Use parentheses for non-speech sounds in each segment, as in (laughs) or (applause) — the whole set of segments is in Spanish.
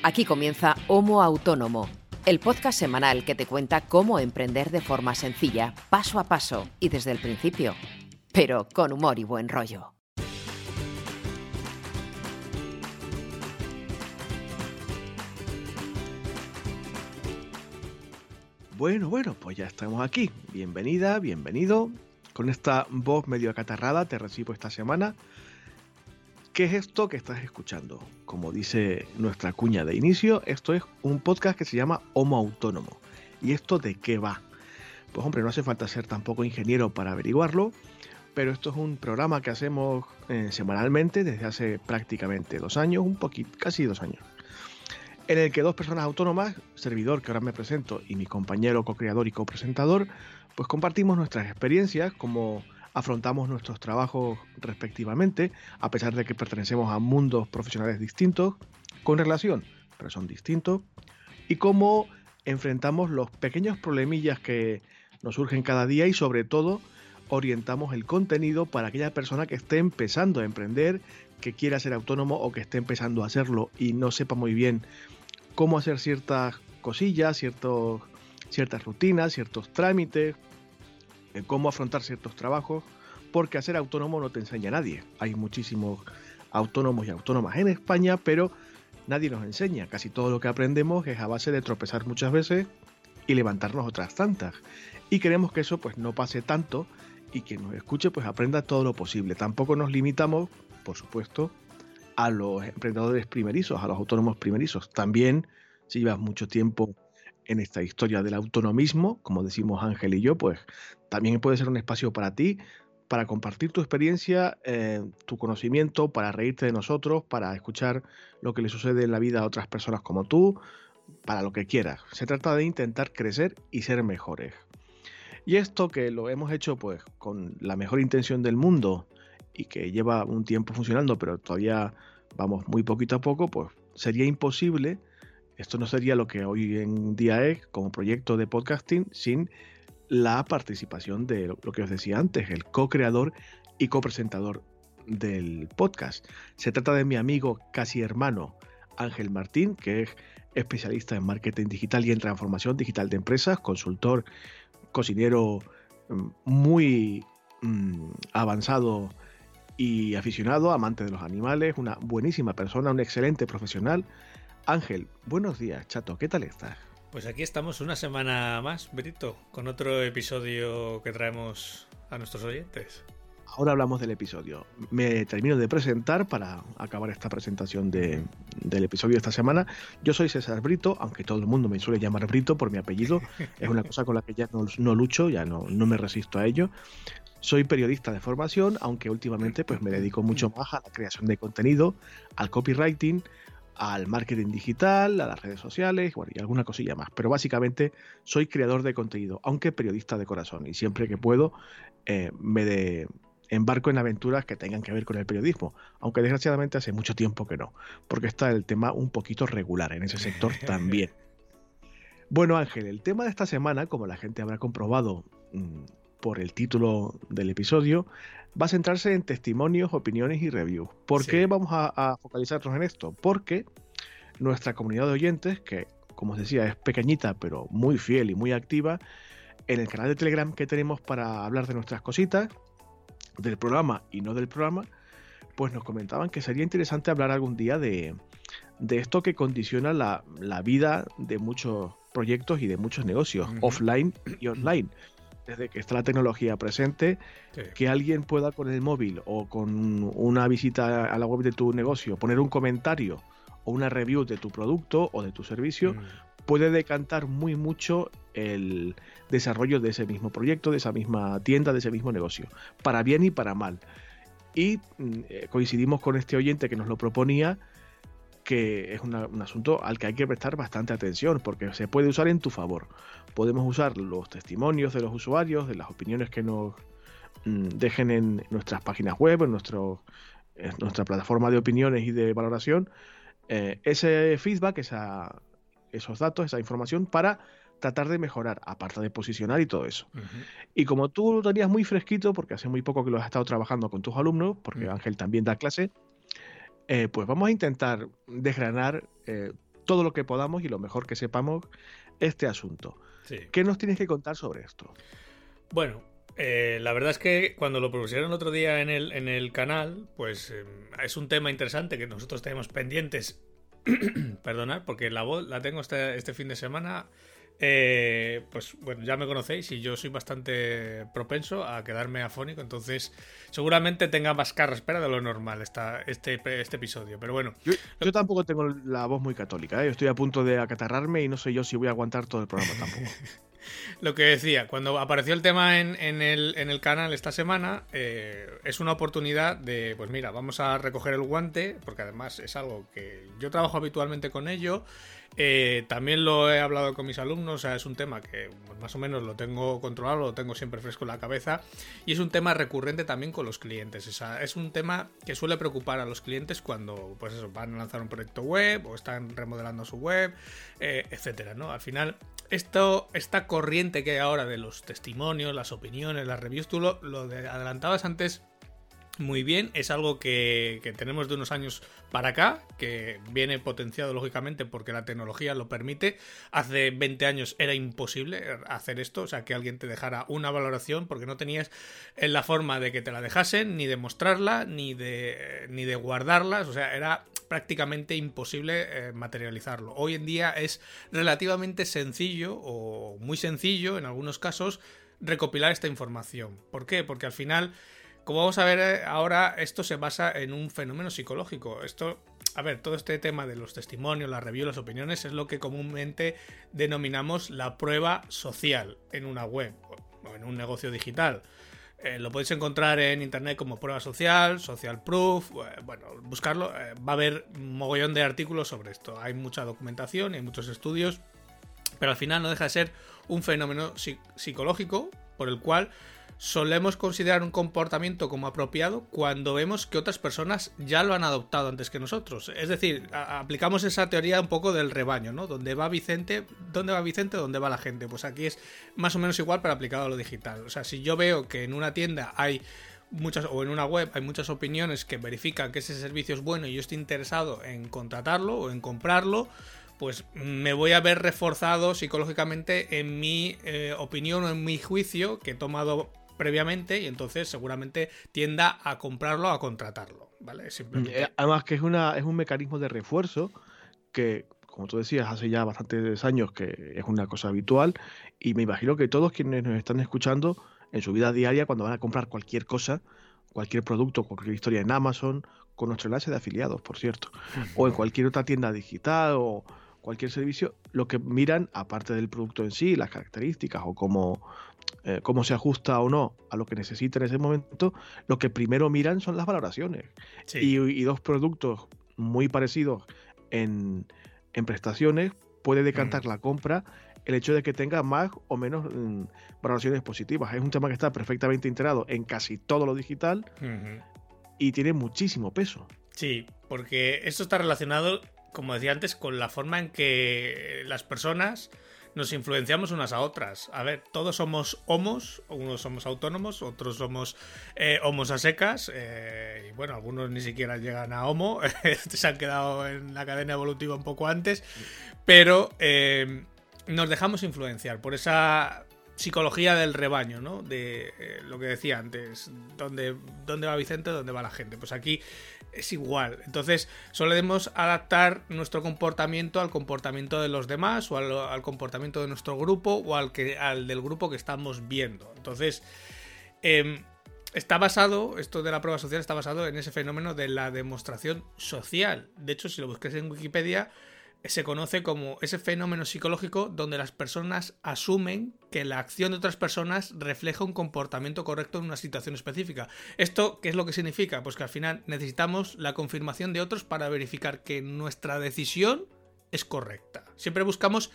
Aquí comienza Homo Autónomo, el podcast semanal que te cuenta cómo emprender de forma sencilla, paso a paso y desde el principio, pero con humor y buen rollo. Bueno, bueno, pues ya estamos aquí. Bienvenida, bienvenido. Con esta voz medio acatarrada te recibo esta semana ¿Qué es esto que estás escuchando? Como dice nuestra cuña de inicio, esto es un podcast que se llama Homo Autónomo. ¿Y esto de qué va? Pues hombre, no hace falta ser tampoco ingeniero para averiguarlo, pero esto es un programa que hacemos eh, semanalmente desde hace prácticamente dos años, un poquito, casi dos años, en el que dos personas autónomas, servidor que ahora me presento y mi compañero co-creador y copresentador, pues compartimos nuestras experiencias como afrontamos nuestros trabajos respectivamente, a pesar de que pertenecemos a mundos profesionales distintos, con relación, pero son distintos, y cómo enfrentamos los pequeños problemillas que nos surgen cada día y sobre todo orientamos el contenido para aquella persona que esté empezando a emprender, que quiera ser autónomo o que esté empezando a hacerlo y no sepa muy bien cómo hacer ciertas cosillas, ciertos, ciertas rutinas, ciertos trámites, cómo afrontar ciertos trabajos, porque hacer autónomo no te enseña nadie. Hay muchísimos autónomos y autónomas en España, pero nadie nos enseña. Casi todo lo que aprendemos es a base de tropezar muchas veces y levantarnos otras tantas. Y queremos que eso pues no pase tanto y que nos escuche pues aprenda todo lo posible. Tampoco nos limitamos, por supuesto, a los emprendedores primerizos, a los autónomos primerizos. También, si llevas mucho tiempo en esta historia del autonomismo, como decimos Ángel y yo, pues también puede ser un espacio para ti, para compartir tu experiencia, eh, tu conocimiento, para reírte de nosotros, para escuchar lo que le sucede en la vida a otras personas como tú, para lo que quieras. Se trata de intentar crecer y ser mejores. Y esto que lo hemos hecho pues con la mejor intención del mundo y que lleva un tiempo funcionando, pero todavía vamos muy poquito a poco, pues sería imposible esto no sería lo que hoy en día es como proyecto de podcasting sin la participación de lo que os decía antes, el co-creador y copresentador del podcast. Se trata de mi amigo casi hermano Ángel Martín, que es especialista en marketing digital y en transformación digital de empresas, consultor, cocinero mm, muy mm, avanzado y aficionado, amante de los animales, una buenísima persona, un excelente profesional Ángel, buenos días, chato, ¿qué tal estás? Pues aquí estamos una semana más, Brito, con otro episodio que traemos a nuestros oyentes. Ahora hablamos del episodio. Me termino de presentar para acabar esta presentación del episodio de esta semana. Yo soy César Brito, aunque todo el mundo me suele llamar Brito por mi apellido. (laughs) Es una cosa con la que ya no, lucho, ya no, no me resisto a ello. Soy periodista de formación, aunque últimamente pues me dedico mucho más a la creación de contenido, al copywriting, al marketing digital, a las redes sociales bueno, y alguna cosilla más. Pero básicamente soy creador de contenido, aunque periodista de corazón. Y siempre que puedo eh, me de, embarco en aventuras que tengan que ver con el periodismo. Aunque desgraciadamente hace mucho tiempo que no. Porque está el tema un poquito regular en ese sector (laughs) también. Bueno Ángel, el tema de esta semana, como la gente habrá comprobado mm, por el título del episodio, va a centrarse en testimonios, opiniones y reviews. ¿Por qué vamos a, focalizarnos en esto? Porque nuestra comunidad de oyentes, que como os decía es pequeñita pero muy fiel y muy activa, en el canal de Telegram que tenemos para hablar de nuestras cositas, del programa y no del programa, pues nos comentaban que sería interesante hablar algún día de, esto que condiciona la, vida de muchos proyectos y de muchos negocios, offline y online desde que está la tecnología presente, que alguien pueda con el móvil o con una visita a la web de tu negocio poner un comentario o una review de tu producto o de tu servicio, mm. puede decantar muy mucho el desarrollo de ese mismo proyecto, de esa misma tienda, de ese mismo negocio, para bien y para mal. Y mm, eh, coincidimos con este oyente que nos lo proponía que es un asunto al que hay que prestar bastante atención porque se puede usar en tu favor. Podemos usar los testimonios de los usuarios, de las opiniones que nos mm, dejen en nuestras páginas web, en, nuestro, nuestra plataforma de opiniones y de valoración, eh, ese feedback, esa, esos datos, esa información para tratar de mejorar, aparte de posicionar y todo eso. Y como tú lo tenías muy fresquito, porque hace muy poco que lo has estado trabajando con tus alumnos, porque mm. Ángel también da clase, eh, pues vamos a intentar desgranar eh, todo lo que podamos y lo mejor que sepamos este asunto. ¿Qué nos tienes que contar sobre esto? Bueno, eh, la verdad es que cuando lo propusieron el otro día en el, en el canal, pues em, es un tema interesante que nosotros tenemos pendientes. (clears throat) Perdonad, porque la voz la tengo este, este fin de semana eh, pues bueno, ya me conocéis y yo soy bastante propenso a quedarme afónico, entonces seguramente tenga más espera de lo normal esta, este, este episodio, pero bueno. Yo, tampoco tengo la voz muy católica, ¿eh? yo estoy a punto de acatarrarme y no sé yo si voy a aguantar todo el programa tampoco. (laughs) (laughs) lo que decía, cuando apareció el tema en, el, en el, canal esta semana, eh, es una oportunidad de, pues mira, vamos a recoger el guante, porque además es algo que yo trabajo habitualmente con ello. Eh, también lo he hablado con mis alumnos, o sea, es un tema que pues, más o menos lo tengo controlado, lo tengo siempre fresco en la cabeza y es un tema recurrente también con los clientes. Es un tema que suele preocupar a los clientes cuando pues van a lanzar un proyecto web o están remodelando su web, eh, etcétera, ¿no? Al final, esto, esta corriente que hay ahora de los testimonios, las opiniones, las reviews, tú lo, adelantabas antes muy bien. Es algo que, tenemos de unos años para acá, que viene potenciado lógicamente porque la tecnología lo permite. Hace 20 años era imposible hacer esto, o sea, que alguien te dejara una valoración porque no tenías la forma de que te la dejasen, ni de mostrarla, ni de, ni de guardarlas, o sea, era prácticamente imposible eh, materializarlo. Hoy en día es relativamente sencillo o muy sencillo en algunos casos recopilar esta información. ¿Por qué? Porque al final como vamos a ver eh, ahora, esto se basa en un fenómeno psicológico. Esto, a ver, todo este tema de los testimonios, las reviews, las opiniones, es lo que comúnmente denominamos la prueba social en una web o en un negocio digital. Eh, lo podéis encontrar en internet como prueba social, social proof, eh, bueno, buscarlo, va a haber un mogollón de artículos sobre esto. Hay mucha documentación, hay muchos estudios, pero al final no deja de ser un fenómeno psicológico por el cual solemos considerar un comportamiento como apropiado cuando vemos que otras personas ya lo han adoptado antes que nosotros. Es decir, aplicamos esa teoría un poco del rebaño, ¿no? Donde va Vicente, ¿dónde va Vicente? ¿Dónde va la gente? Pues aquí es más o menos igual para aplicado a lo digital. O sea, si yo veo que en una tienda hay muchas o en una web hay muchas opiniones que verifican que ese servicio es bueno y yo estoy interesado en contratarlo o en comprarlo, pues me voy a ver reforzado psicológicamente en mi eh, opinión o en mi juicio que he tomado previamente y entonces seguramente tienda a comprarlo o a contratarlo, ¿vale? Simplemente... Eh, además que es, una, es un mecanismo de refuerzo que, como tú decías, hace ya bastantes años que es una cosa habitual y me imagino que todos quienes nos están escuchando en su vida diaria, cuando van a comprar cualquier cosa, cualquier producto, cualquier historia en Amazon, con nuestro enlace de afiliados, por cierto, o en cualquier otra tienda digital o cualquier servicio, lo que miran, aparte del producto en sí, las características o cómo, eh, cómo se ajusta o no a lo que necesita en ese momento, lo que primero miran son las valoraciones. Y, dos productos muy parecidos en, prestaciones puede decantar mm. la compra el hecho de que tenga más o menos mm, valoraciones positivas. Es un tema que está perfectamente integrado en casi todo lo digital y tiene muchísimo peso. Sí, porque esto está relacionado, como decía antes, con la forma en que las personas nos influenciamos unas a otras. A ver, todos somos homos, unos somos autónomos, otros somos eh, homos a secas, eh, y bueno, algunos ni siquiera llegan a homo, (laughs) se han quedado en la cadena evolutiva un poco antes, pero eh, nos dejamos influenciar por esa psicología del rebaño, ¿no? De lo que decía antes, ¿dónde, ¿dónde va Vicente? ¿Dónde va la gente? Pues aquí es igual. Entonces, solemos adaptar nuestro comportamiento al comportamiento de los demás o al, comportamiento de nuestro grupo o al, que, al del grupo que estamos viendo. Entonces, em, está basado, esto de la prueba social está basado en ese fenómeno de la demostración social. De hecho, si lo busques en Wikipedia, se conoce como ese fenómeno psicológico donde las personas asumen que la acción de otras personas refleja un comportamiento correcto en una situación específica. ¿Esto qué es lo que significa? Pues que al final necesitamos la confirmación de otros para verificar que nuestra decisión es correcta. Siempre buscamos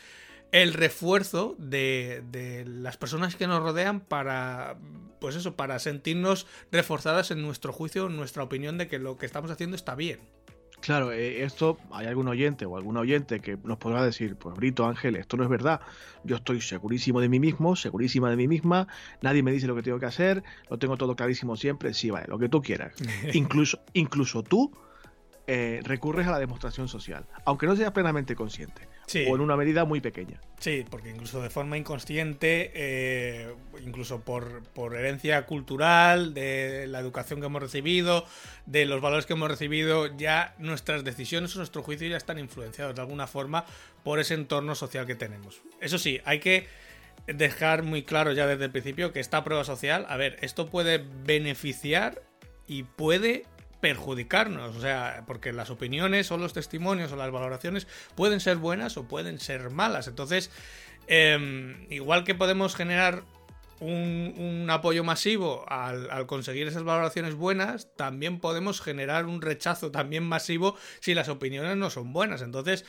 el refuerzo de, las personas que nos rodean para pues eso para sentirnos reforzadas en nuestro juicio en nuestra opinión de que lo que estamos haciendo está bien Claro, eh, esto hay algún oyente o algún oyente que nos podrá decir, pues Brito Ángel, esto no es verdad. Yo estoy segurísimo de mí mismo, segurísima de mí misma, nadie me dice lo que tengo que hacer, lo tengo todo clarísimo siempre, sí, vale, lo que tú quieras. (laughs) incluso, incluso tú eh, recurres a la demostración social, aunque no seas plenamente consciente. O en una medida muy pequeña. Sí, porque incluso de forma inconsciente, eh, incluso por, por, herencia cultural, de la educación que hemos recibido, de los valores que hemos recibido, ya nuestras decisiones o nuestro juicio ya están influenciados de alguna forma por ese entorno social que tenemos. Eso sí, hay que dejar muy claro ya desde el principio que esta prueba social, a ver, esto puede beneficiar y puede perjudicarnos, o sea, porque las opiniones o los testimonios o las valoraciones pueden ser buenas o pueden ser malas. Entonces, em, igual que podemos generar un, apoyo masivo al, al, conseguir esas valoraciones buenas, también podemos generar un rechazo también masivo si las opiniones no son buenas. Entonces,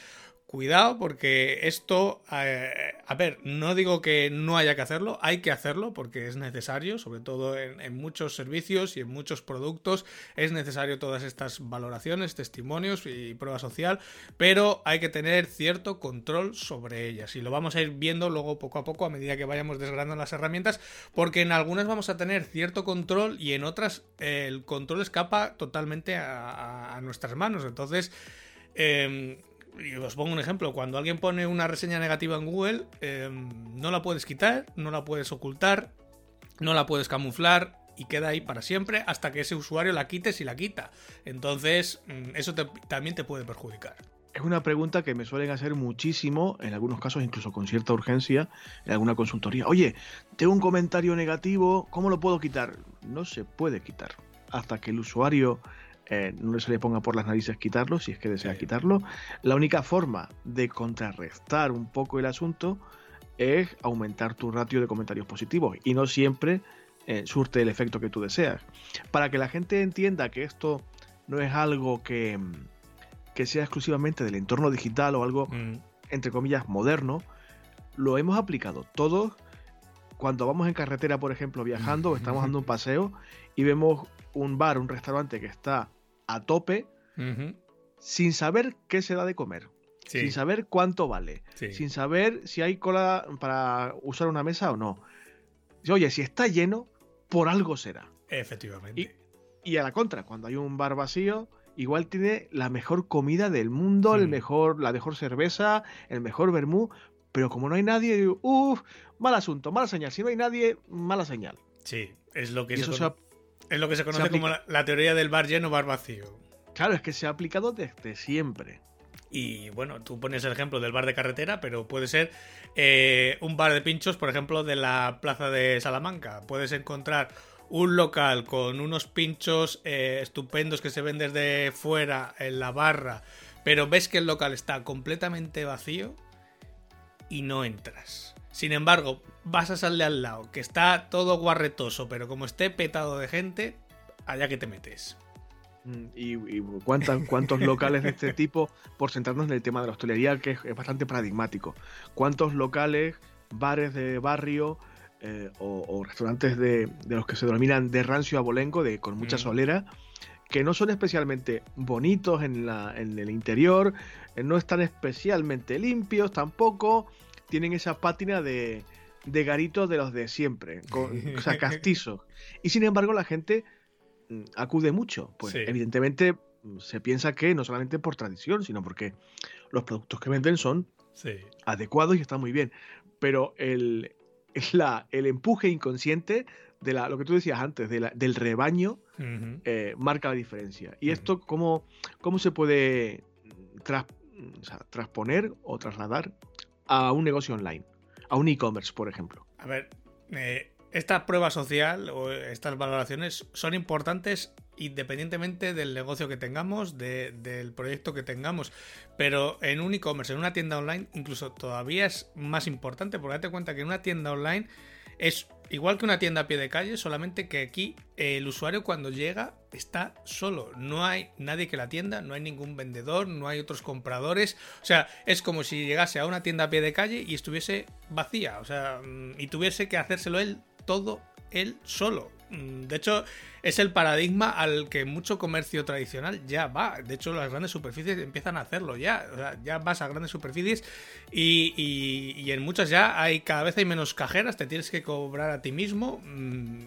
Cuidado porque esto, eh, a ver, no digo que no haya que hacerlo, hay que hacerlo porque es necesario, sobre todo en, muchos servicios y en muchos productos, es necesario todas estas valoraciones, testimonios y prueba social, pero hay que tener cierto control sobre ellas. Y lo vamos a ir viendo luego poco a poco a medida que vayamos desgranando las herramientas, porque en algunas vamos a tener cierto control y en otras el control escapa totalmente a, nuestras manos, entonces... Em, y os pongo un ejemplo, cuando alguien pone una reseña negativa en Google, em, no la puedes quitar, no la puedes ocultar, no la puedes camuflar y queda ahí para siempre hasta que ese usuario la quite si la quita. Entonces, mm, eso también te puede perjudicar. Es una pregunta que me suelen hacer muchísimo, en algunos casos incluso con cierta urgencia, en alguna consultoría. Oye, tengo un comentario negativo, ¿cómo lo puedo quitar? No se puede quitar hasta que el usuario eh, no se le ponga por las narices quitarlo, si es que desea quitarlo. La única forma de contrarrestar un poco el asunto es aumentar tu ratio de comentarios positivos y no siempre eh, surte el efecto que tú deseas. Para que la gente entienda que esto no es algo que, que sea exclusivamente del entorno digital o algo, mm. entre comillas, moderno, lo hemos aplicado todos cuando vamos en carretera, por ejemplo, viajando o (laughs) estamos dando un paseo y vemos un bar, un restaurante que está a tope, sin saber qué se da de comer, sin saber cuánto vale, sin saber si hay cola para usar una mesa o no. Oye, si está lleno, por algo será. Efectivamente. Y, a la contra, cuando hay un bar vacío, igual tiene la mejor comida del mundo, el mejor, la mejor cerveza, el mejor vermú, pero como no hay nadie, uff, mal asunto, mala señal. Si no hay nadie, mala señal. Sí, es lo que, eso es lo que se conoce como la, teoría del bar lleno, bar vacío. Claro, es que se ha aplicado desde siempre. Y bueno, tú pones el ejemplo del bar de carretera, pero puede ser eh, un bar de pinchos, por ejemplo, de la plaza de Salamanca. Puedes encontrar un local con unos pinchos eh, estupendos que se ven desde fuera en la barra, pero ves que el local está completamente vacío y no entras. Sin embargo, vas a salir al lado, que está todo guarretoso, pero como esté petado de gente, allá que te metes. Mm, ¿Y, cuántos locales de este (laughs) tipo, por centrarnos en el tema de la hostelería, que es, bastante paradigmático? ¿Cuántos locales, bares de barrio eh, o, restaurantes de, los que se denominan de rancio abolengo, de, con mucha mm. solera, que no son especialmente bonitos en, la, en el interior, eh, no están especialmente limpios tampoco, tienen esa pátina de, de garitos de los de siempre, con, (laughs) o sea, castizos. Y sin embargo la gente mm, acude mucho. Pues evidentemente mm, se piensa que no solamente por tradición, sino porque los productos que venden son adecuados y están muy bien. Pero el, la, el empuje inconsciente de la, lo que tú decías antes, de la, del rebaño, eh, marca la diferencia. ¿Y esto cómo, cómo se puede transponer o trasladar a un negocio online? a un e-commerce, por ejemplo. A ver, eh, esta prueba social o estas valoraciones son importantes independientemente del negocio que tengamos, del proyecto que tengamos. Pero en un e-commerce, en una tienda online, incluso todavía es más importante, porque date cuenta que en una tienda online es igual que una tienda a pie de calle, solamente que aquí el usuario cuando llega está solo. No hay nadie que la atienda, no hay ningún vendedor, no hay otros compradores. O sea, es como si llegase a una tienda a pie de calle y estuviese vacía. O sea, mm, y tuviese que hacérselo él todo él solo. Mm, de hecho, es el paradigma al que mucho comercio tradicional ya va. De hecho, las grandes superficies empiezan a hacerlo ya. O sea, ya vas a grandes superficies y, en muchas ya hay cada vez hay menos cajeras, te tienes que cobrar a ti mismo. Mm,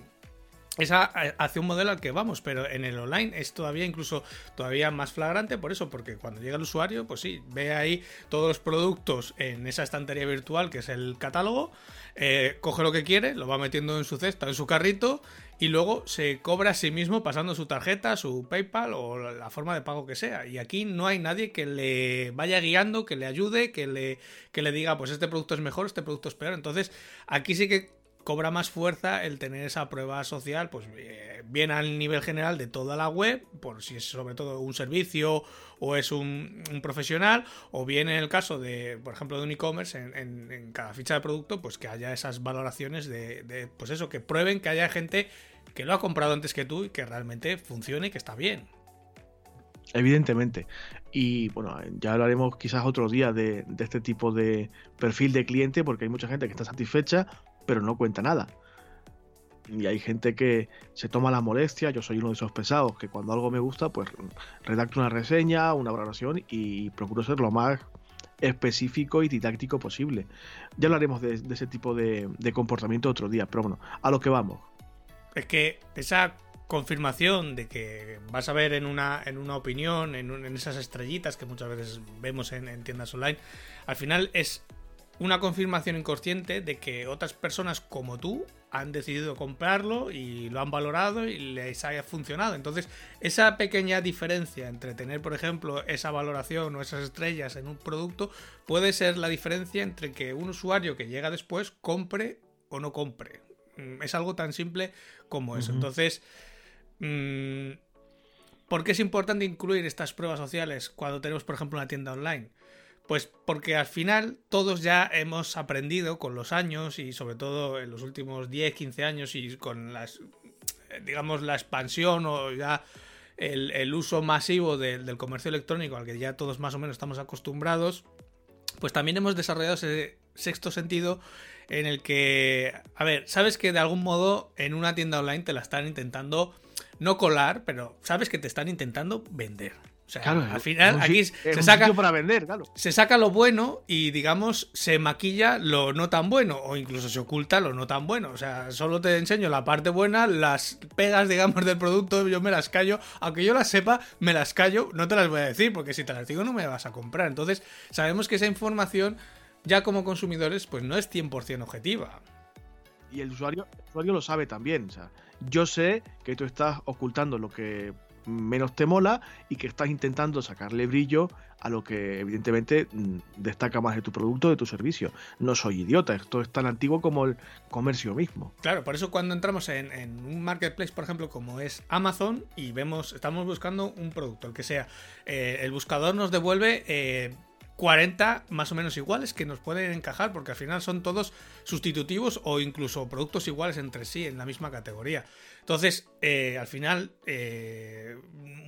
es hacia un modelo al que vamos, pero en el online es todavía incluso todavía más flagrante por eso, porque cuando llega el usuario, pues sí, ve ahí todos los productos en esa estantería virtual que es el catálogo, eh, coge lo que quiere, lo va metiendo en su cesta, en su carrito y luego se cobra a sí mismo pasando su tarjeta, su PayPal o la forma de pago que sea. Y aquí no hay nadie que le vaya guiando, que le ayude, que le, que le diga, pues este producto es mejor, este producto es peor. Entonces, aquí sí que cobra más fuerza el tener esa prueba social, pues eh, bien al nivel general de toda la web, por si es sobre todo un servicio o es un, profesional, o bien en el caso de, por ejemplo, de un e-commerce, en, cada ficha de producto, pues que haya esas valoraciones de, pues eso, que prueben que haya gente que lo ha comprado antes que tú y que realmente funcione y que está bien. Evidentemente. Y bueno, ya hablaremos quizás otro día de, este tipo de perfil de cliente, porque hay mucha gente que está satisfecha, pero no cuenta nada. Y hay gente que se toma la molestia, yo soy uno de esos pesados, que cuando algo me gusta, pues redacto una reseña, una valoración y procuro ser lo más específico y didáctico posible. Ya hablaremos de, ese tipo de, comportamiento otro día, pero bueno, a lo que vamos. Es que esa confirmación de que vas a ver en una, en una opinión, en, en esas estrellitas que muchas veces vemos en, en tiendas online, al final es una confirmación inconsciente de que otras personas como tú han decidido comprarlo y lo han valorado y les haya funcionado. Entonces, esa pequeña diferencia entre tener, por ejemplo, esa valoración o esas estrellas en un producto puede ser la diferencia entre que un usuario que llega después compre o no compre. Mm, es algo tan simple como eso. Entonces, mm, ¿por qué es importante incluir estas pruebas sociales cuando tenemos, por ejemplo, una tienda online? Pues porque al final todos ya hemos aprendido con los años y sobre todo en los últimos 10, 15 años y con las, digamos, la expansión o ya el, uso masivo del comercio electrónico al que ya todos más o menos estamos acostumbrados, pues también hemos desarrollado ese sexto sentido en el que, a ver, sabes que de algún modo en una tienda online te la están intentando no colar, pero sabes que te están intentando vender. O sea, al final aquí se saca para vender, claro. Se saca lo bueno y digamos se maquilla lo no tan bueno o incluso se oculta lo no tan bueno. O sea, solo te enseño la parte buena, las pegas digamos del producto, yo me las callo, aunque yo las sepa, me las callo, no te las voy a decir porque si te las digo no me vas a comprar. Entonces, sabemos que esa información ya como consumidores pues no es 100% objetiva. Y el usuario, el usuario lo sabe también, o sea, yo sé que tú estás ocultando lo que menos te mola y que estás intentando sacarle brillo a lo que evidentemente mm, destaca más de tu producto, de tu servicio. No soy idiota, esto es tan antiguo como el comercio mismo. Claro, por eso cuando entramos en, un marketplace, por ejemplo, como es Amazon, y vemos, estamos buscando un producto, el que sea, eh, el buscador nos devuelve eh, 40 más o menos iguales que nos pueden encajar porque al final son todos sustitutivos o incluso productos iguales entre sí en la misma categoría. Entonces, eh, al final, eh,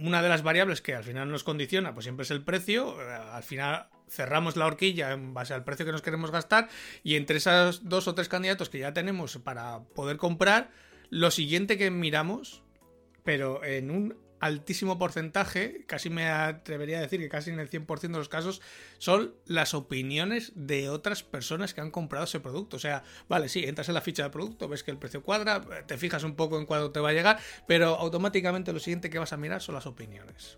una de las variables que al final nos condiciona pues siempre es el precio. Eh, al final cerramos la horquilla en base al precio que nos queremos gastar y entre esos dos o tres candidatos que ya tenemos para poder comprar, lo siguiente que miramos, pero en un altísimo porcentaje, casi me atrevería a decir que casi en el 100% de los casos, son las opiniones de otras personas que han comprado ese producto. O sea, vale, sí, entras en la ficha de producto, ves que el precio cuadra, te fijas un poco en cuándo te va a llegar, pero automáticamente lo siguiente que vas a mirar son las opiniones.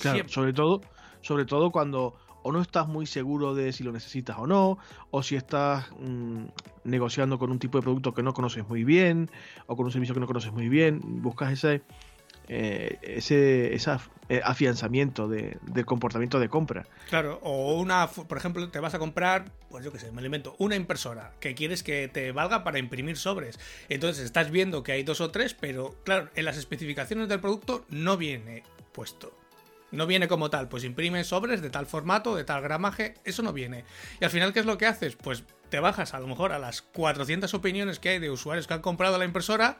Claro, sobre todo, sobre todo cuando o no estás muy seguro de si lo necesitas o no, o si estás mm, negociando con un tipo de producto que no conoces muy bien, o con un servicio que no conoces muy bien, buscas ese eh, ese, eh, afianzamiento de, del comportamiento de compra. Claro, o una, por ejemplo, te vas a comprar, pues yo qué sé, me alimento, una impresora que quieres que te valga para imprimir sobres. Entonces estás viendo que hay dos o tres, pero claro, en las especificaciones del producto no viene puesto. No viene como tal, pues imprime sobres de tal formato, de tal gramaje, eso no viene. Y al final, ¿qué es lo que haces? Pues te bajas a lo mejor a las 400 opiniones que hay de usuarios que han comprado la impresora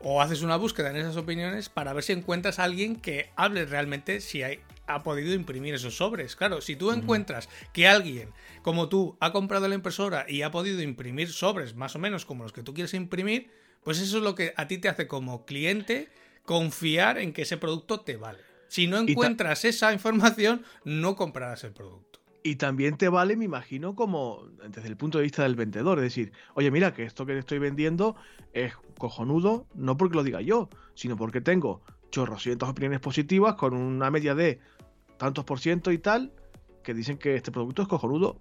o haces una búsqueda en esas opiniones para ver si encuentras a alguien que hable realmente si ha podido imprimir esos sobres. Claro, si tú encuentras que alguien como tú ha comprado la impresora y ha podido imprimir sobres más o menos como los que tú quieres imprimir, pues eso es lo que a ti te hace como cliente confiar en que ese producto te vale. Si no encuentras esa información, no comprarás el producto. Y también te vale, me imagino, como desde el punto de vista del vendedor. Es decir, oye, mira, que esto que te estoy vendiendo es cojonudo, no porque lo diga yo, sino porque tengo chorrocientos opiniones positivas con una media de tantos por ciento y tal, que dicen que este producto es cojonudo,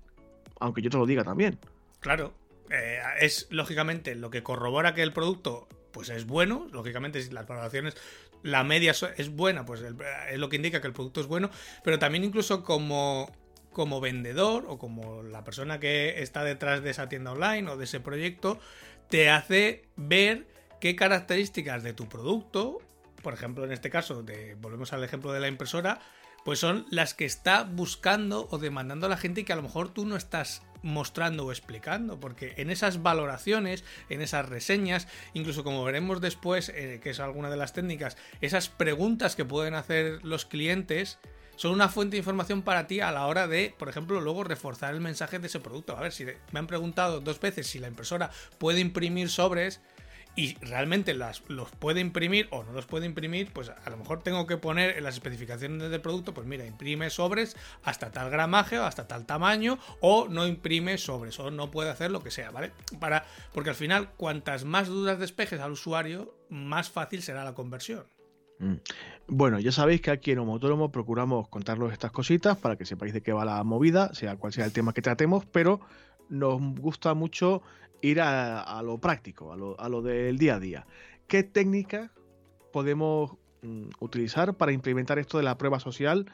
aunque yo te lo diga también. Claro, eh, es lógicamente lo que corrobora que el producto pues es bueno, lógicamente si las valoraciones, la media es buena, pues es lo que indica que el producto es bueno, pero también incluso como, como vendedor o como la persona que está detrás de esa tienda online o de ese proyecto, te hace ver qué características de tu producto, por ejemplo en este caso, de, volvemos al ejemplo de la impresora, pues son las que está buscando o demandando a la gente y que a lo mejor tú no estás mostrando o explicando, porque en esas valoraciones, en esas reseñas, incluso como veremos después, eh, que es alguna de las técnicas, esas preguntas que pueden hacer los clientes, son una fuente de información para ti a la hora de, por ejemplo, luego reforzar el mensaje de ese producto. A ver, si me han preguntado dos veces si la impresora puede imprimir sobres, y realmente las, los puede imprimir o no los puede imprimir, pues a lo mejor tengo que poner en las especificaciones del producto, pues mira, imprime sobres hasta tal gramaje o hasta tal tamaño, o no imprime sobres, o no puede hacer lo que sea, ¿vale? Para, porque al final, cuantas más dudas despejes al usuario, más fácil será la conversión. Mm. Bueno, ya sabéis que aquí en Homo procuramos contaros estas cositas para que sepáis de qué va la movida, sea cual sea el tema que tratemos, pero nos gusta mucho ir a, lo práctico, a lo, del día a día. ¿Qué técnicas podemos mm, utilizar para implementar esto de la prueba social?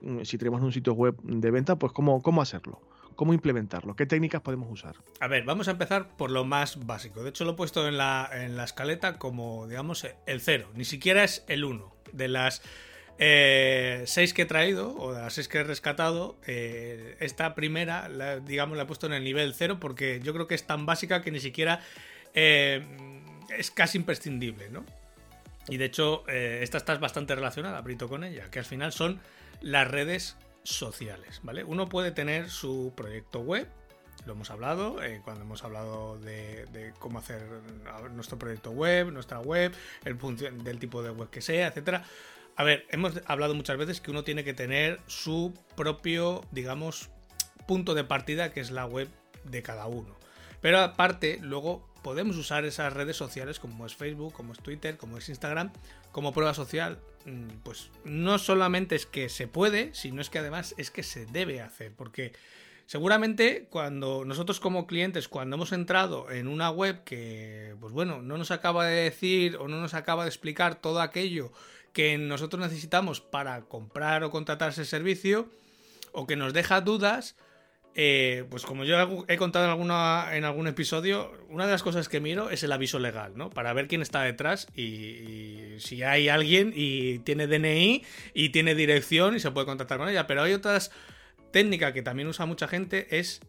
Mm, si tenemos un sitio web de venta, pues cómo, cómo hacerlo. ¿Cómo implementarlo? ¿Qué técnicas podemos usar? A ver, vamos a empezar por lo más básico. De hecho, lo he puesto en la, en la escaleta como, digamos, el cero. Ni siquiera es el uno. De las eh, seis que he traído, o de las seis que he rescatado, eh, esta primera, digamos, la he puesto en el nivel cero porque yo creo que es tan básica que ni siquiera eh, es casi imprescindible, ¿no? Y de hecho, esta está bastante relacionada, Brito, con ella, que al final son las redes sociales, ¿vale? Uno puede tener su proyecto web, lo hemos hablado cuando hemos hablado de, cómo hacer nuestro proyecto web, nuestra web, el del tipo de web que sea, etcétera. A ver, hemos hablado muchas veces que uno tiene que tener su propio, digamos, punto de partida, que es la web de cada uno. Pero aparte, luego podemos usar esas redes sociales como es Facebook, como es Twitter, como es Instagram, como prueba social. Mm, pues no solamente es que se puede, sino es que además es que se debe hacer, porque seguramente cuando nosotros como clientes, cuando hemos entrado en una web que, pues bueno, no nos acaba de decir o no nos acaba de explicar todo aquello que nosotros necesitamos para comprar o contratar ese servicio o que nos deja dudas, eh, pues como yo he contado en, alguna, en algún episodio, una de las cosas que miro es el aviso legal, ¿no? Para ver quién está detrás y, si hay alguien y tiene DNI y tiene dirección y se puede contactar con ella. Pero hay otras técnicas que también usa mucha gente, es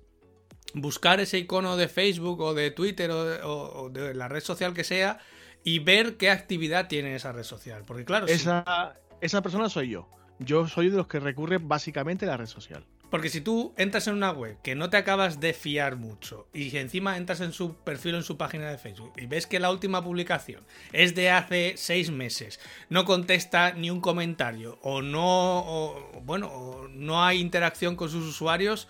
buscar ese icono de Facebook o de Twitter o de la red social que sea y ver qué actividad tiene esa red social. Porque claro, esa, esa persona soy yo. Yo soy de los que recurren básicamente a la red social. Porque si tú entras en una web que no te acabas de fiar mucho y encima entras en su perfil en su página de Facebook y ves que la última publicación es de hace seis meses, no contesta ni un comentario o no, bueno, no hay interacción con sus usuarios,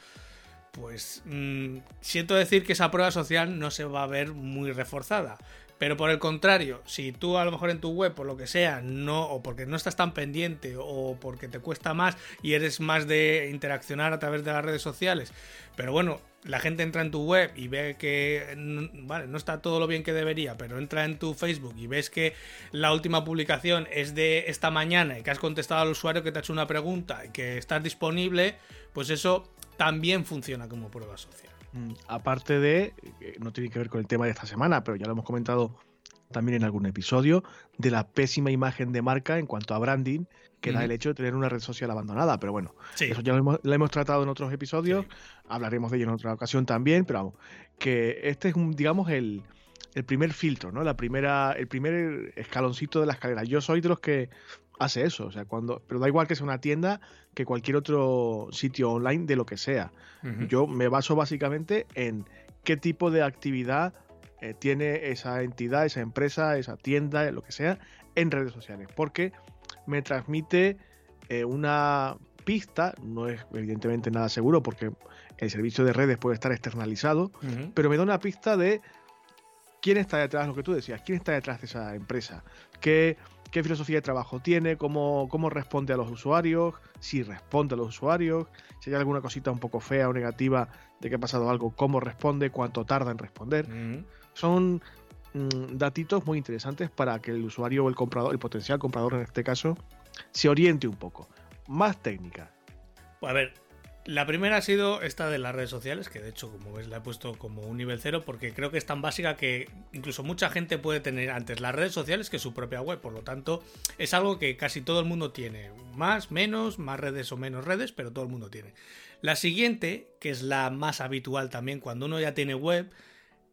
pues mm, siento decir que esa prueba social no se va a ver muy reforzada. Pero por el contrario, si tú a lo mejor en tu web, por lo que sea, no, o porque no estás tan pendiente, o porque te cuesta más y eres más de interaccionar a través de las redes sociales, pero bueno, la gente entra en tu web y ve que vale, no está todo lo bien que debería, pero entra en tu Facebook y ves que la última publicación es de esta mañana y que has contestado al usuario que te ha hecho una pregunta y que estás disponible, pues eso también funciona como prueba social. Mm, aparte de, no tiene que ver con el tema de esta semana, pero ya lo hemos comentado también en algún episodio, de la pésima imagen de marca en cuanto a branding que da el hecho de tener una red social abandonada. Pero bueno, eso ya lo hemos, tratado en otros episodios, hablaremos de ello en otra ocasión también, pero vamos, que este es, un, digamos, el, el primer filtro, ¿no? La primera, el primer escaloncito de la escalera. Yo soy de los que hace eso. O sea, cuando, pero da igual que sea una tienda que cualquier otro sitio online de lo que sea. Yo me baso básicamente en qué tipo de actividad eh, tiene esa entidad, esa empresa, esa tienda, lo que sea, en redes sociales. Porque me transmite eh, una, pista, no es evidentemente nada seguro porque el servicio de redes puede estar externalizado, pero me da una pista de quién está detrás, lo que tú decías, quién está detrás de esa empresa, qué, qué filosofía de trabajo tiene, cómo, cómo responde a los usuarios, si responde a los usuarios, si hay alguna cosita un poco fea o negativa de que ha pasado algo, cómo responde, cuánto tarda en responder. Son mm, datitos muy interesantes para que el usuario o el comprador, el potencial comprador en este caso, se oriente un poco. Más técnica. A ver, la primera ha sido esta de las redes sociales, que de hecho, como ves, la he puesto como un nivel cero porque creo que es tan básica que incluso mucha gente puede tener antes las redes sociales que su propia web. Por lo tanto, es algo que casi todo el mundo tiene. Más, menos, más redes o menos redes, pero todo el mundo tiene. La siguiente, que es la más habitual también cuando uno ya tiene web,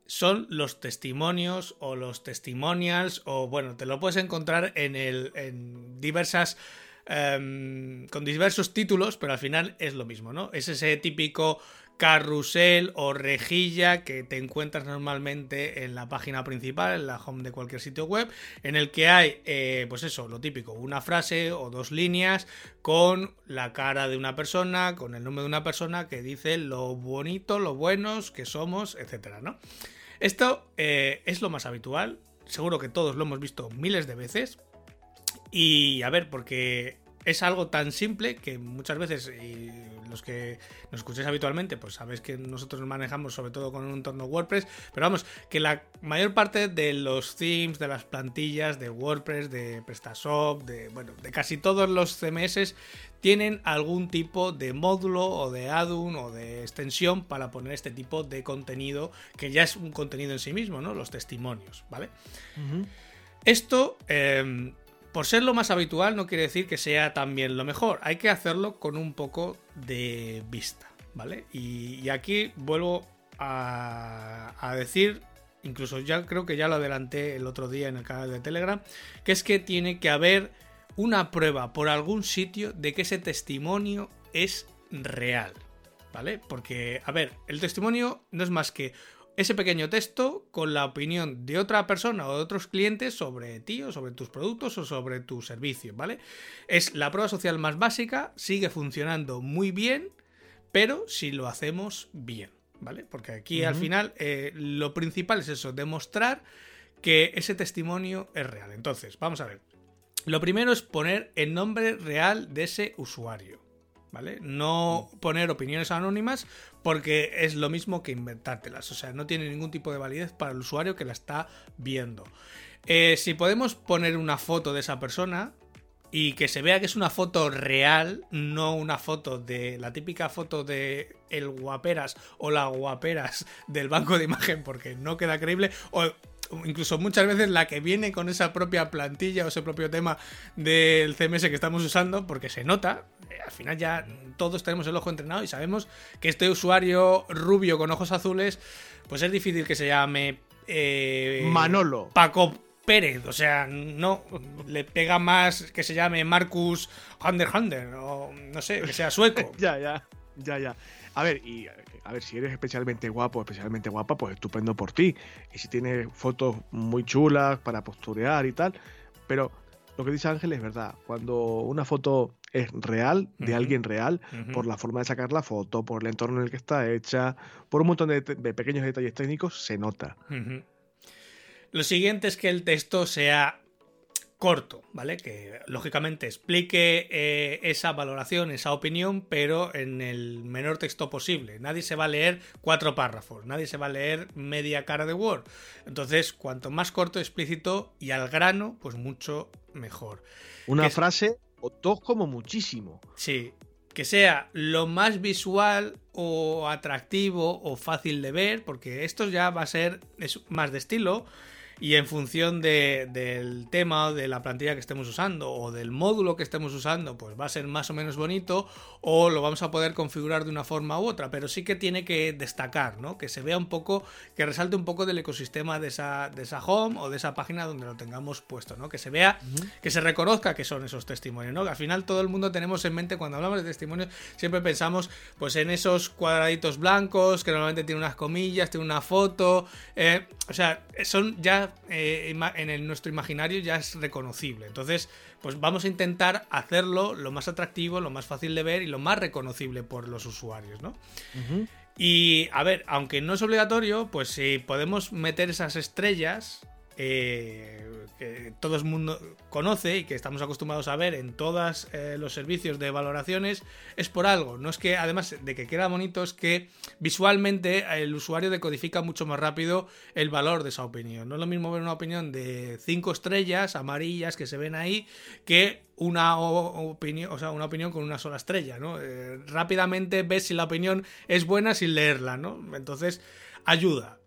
son los testimonios o los testimonials o bueno, te lo puedes encontrar en, el, en diversas Em, con diversos títulos, pero al final es lo mismo, ¿no? Es ese típico carrusel o rejilla que te encuentras normalmente en la página principal, en la home de cualquier sitio web, en el que hay, eh, pues eso, lo típico, una frase o dos líneas con la cara de una persona, con el nombre de una persona que dice lo bonito, lo buenos que somos, etcétera, ¿no? Esto eh, es lo más habitual, seguro que todos lo hemos visto miles de veces, y a ver, porque es algo tan simple que muchas veces, y los que nos escucháis habitualmente, pues sabéis que nosotros nos manejamos sobre todo con un entorno WordPress, pero vamos, que la mayor parte de los themes, de las plantillas de WordPress, de PrestaShop, de, bueno, de casi todos los CMS tienen algún tipo de módulo o de add-on o de extensión para poner este tipo de contenido que ya es un contenido en sí mismo, ¿no? Los testimonios, ¿vale? Esto eh, por ser lo más habitual no quiere decir que sea también lo mejor. Hay que hacerlo con un poco de vista, ¿vale? Y, aquí vuelvo a, decir, incluso ya creo que ya lo adelanté el otro día en el canal de Telegram, que es que tiene que haber una prueba por algún sitio de que ese testimonio es real, ¿vale? Porque, a ver, el testimonio no es más que ese pequeño texto con la opinión de otra persona o de otros clientes sobre ti o sobre tus productos o sobre tu servicio, ¿vale? Es la prueba social más básica, sigue funcionando muy bien, pero si lo hacemos bien, ¿vale? Porque aquí al final eh, lo principal es eso, demostrar que ese testimonio es real. Entonces, vamos a ver. Lo primero es poner el nombre real de ese usuario. ¿Vale? No poner opiniones anónimas porque es lo mismo que inventártelas, o sea, no tiene ningún tipo de validez para el usuario que la está viendo. Eh, si podemos poner una foto de esa persona y que se vea que es una foto real, no una foto de la típica foto de el guaperas o la guaperas del banco de imagen porque no queda creíble, incluso muchas veces la que viene con esa propia plantilla o ese propio tema del CMS que estamos usando, porque se nota, eh, al final ya todos tenemos el ojo entrenado y sabemos que este usuario rubio con ojos azules, pues es difícil que se llame... Eh, Manolo. Paco Pérez, o sea, no le pega más que se llame Marcus Hander Hander, o no sé, que sea sueco. (laughs) ya, ya, ya, ya. A ver, y a ver, si eres especialmente guapo, especialmente guapa, pues estupendo por ti. Y si tienes fotos muy chulas para posturear y tal. Pero lo que dice Ángel es verdad. Cuando una foto es real, de alguien real, por la forma de sacar la foto, por el entorno en el que está hecha, por un montón de, pequeños detalles técnicos, se nota. Lo siguiente es que el texto sea corto, ¿vale? Que lógicamente explique eh, esa valoración, esa opinión, pero en el menor texto posible. Nadie se va a leer cuatro párrafos, nadie se va a leer media cara de Word. Entonces, cuanto más corto, explícito y al grano, pues mucho mejor. Una frase o dos como muchísimo. Sí, que sea lo más visual o atractivo o fácil de ver, porque esto ya va a ser más de estilo y en función del tema o de la plantilla que estemos usando o del módulo que estemos usando, pues va a ser más o menos bonito o lo vamos a poder configurar de una forma u otra, pero sí que tiene que destacar, ¿no? Que se vea un poco, que resalte un poco del ecosistema de esa, de esa home o de esa página donde lo tengamos puesto, ¿no? Que se vea, que se reconozca que son esos testimonios, ¿no? Que al final todo el mundo tenemos en mente cuando hablamos de testimonios, siempre pensamos pues en esos cuadraditos blancos que normalmente tienen unas comillas, tienen una foto, eh, o sea, son ya ya eh, en nuestro imaginario ya es reconocible. Entonces, pues vamos a intentar hacerlo lo más atractivo, lo más fácil de ver y lo más reconocible por los usuarios, ¿no? Y a ver, aunque no es obligatorio, pues si podemos meter esas estrellas eh, que todo el mundo conoce y que estamos acostumbrados a ver en todos eh, los servicios de valoraciones, es por algo. No es que, además de que queda bonito, es que visualmente el usuario decodifica mucho más rápido el valor de esa opinión. No es lo mismo ver una opinión de 5 estrellas amarillas que se ven ahí que una opinión, o sea, una opinión con una sola estrella, ¿no? Eh, rápidamente ves si la opinión es buena sin leerla, ¿no? Entonces, ayuda.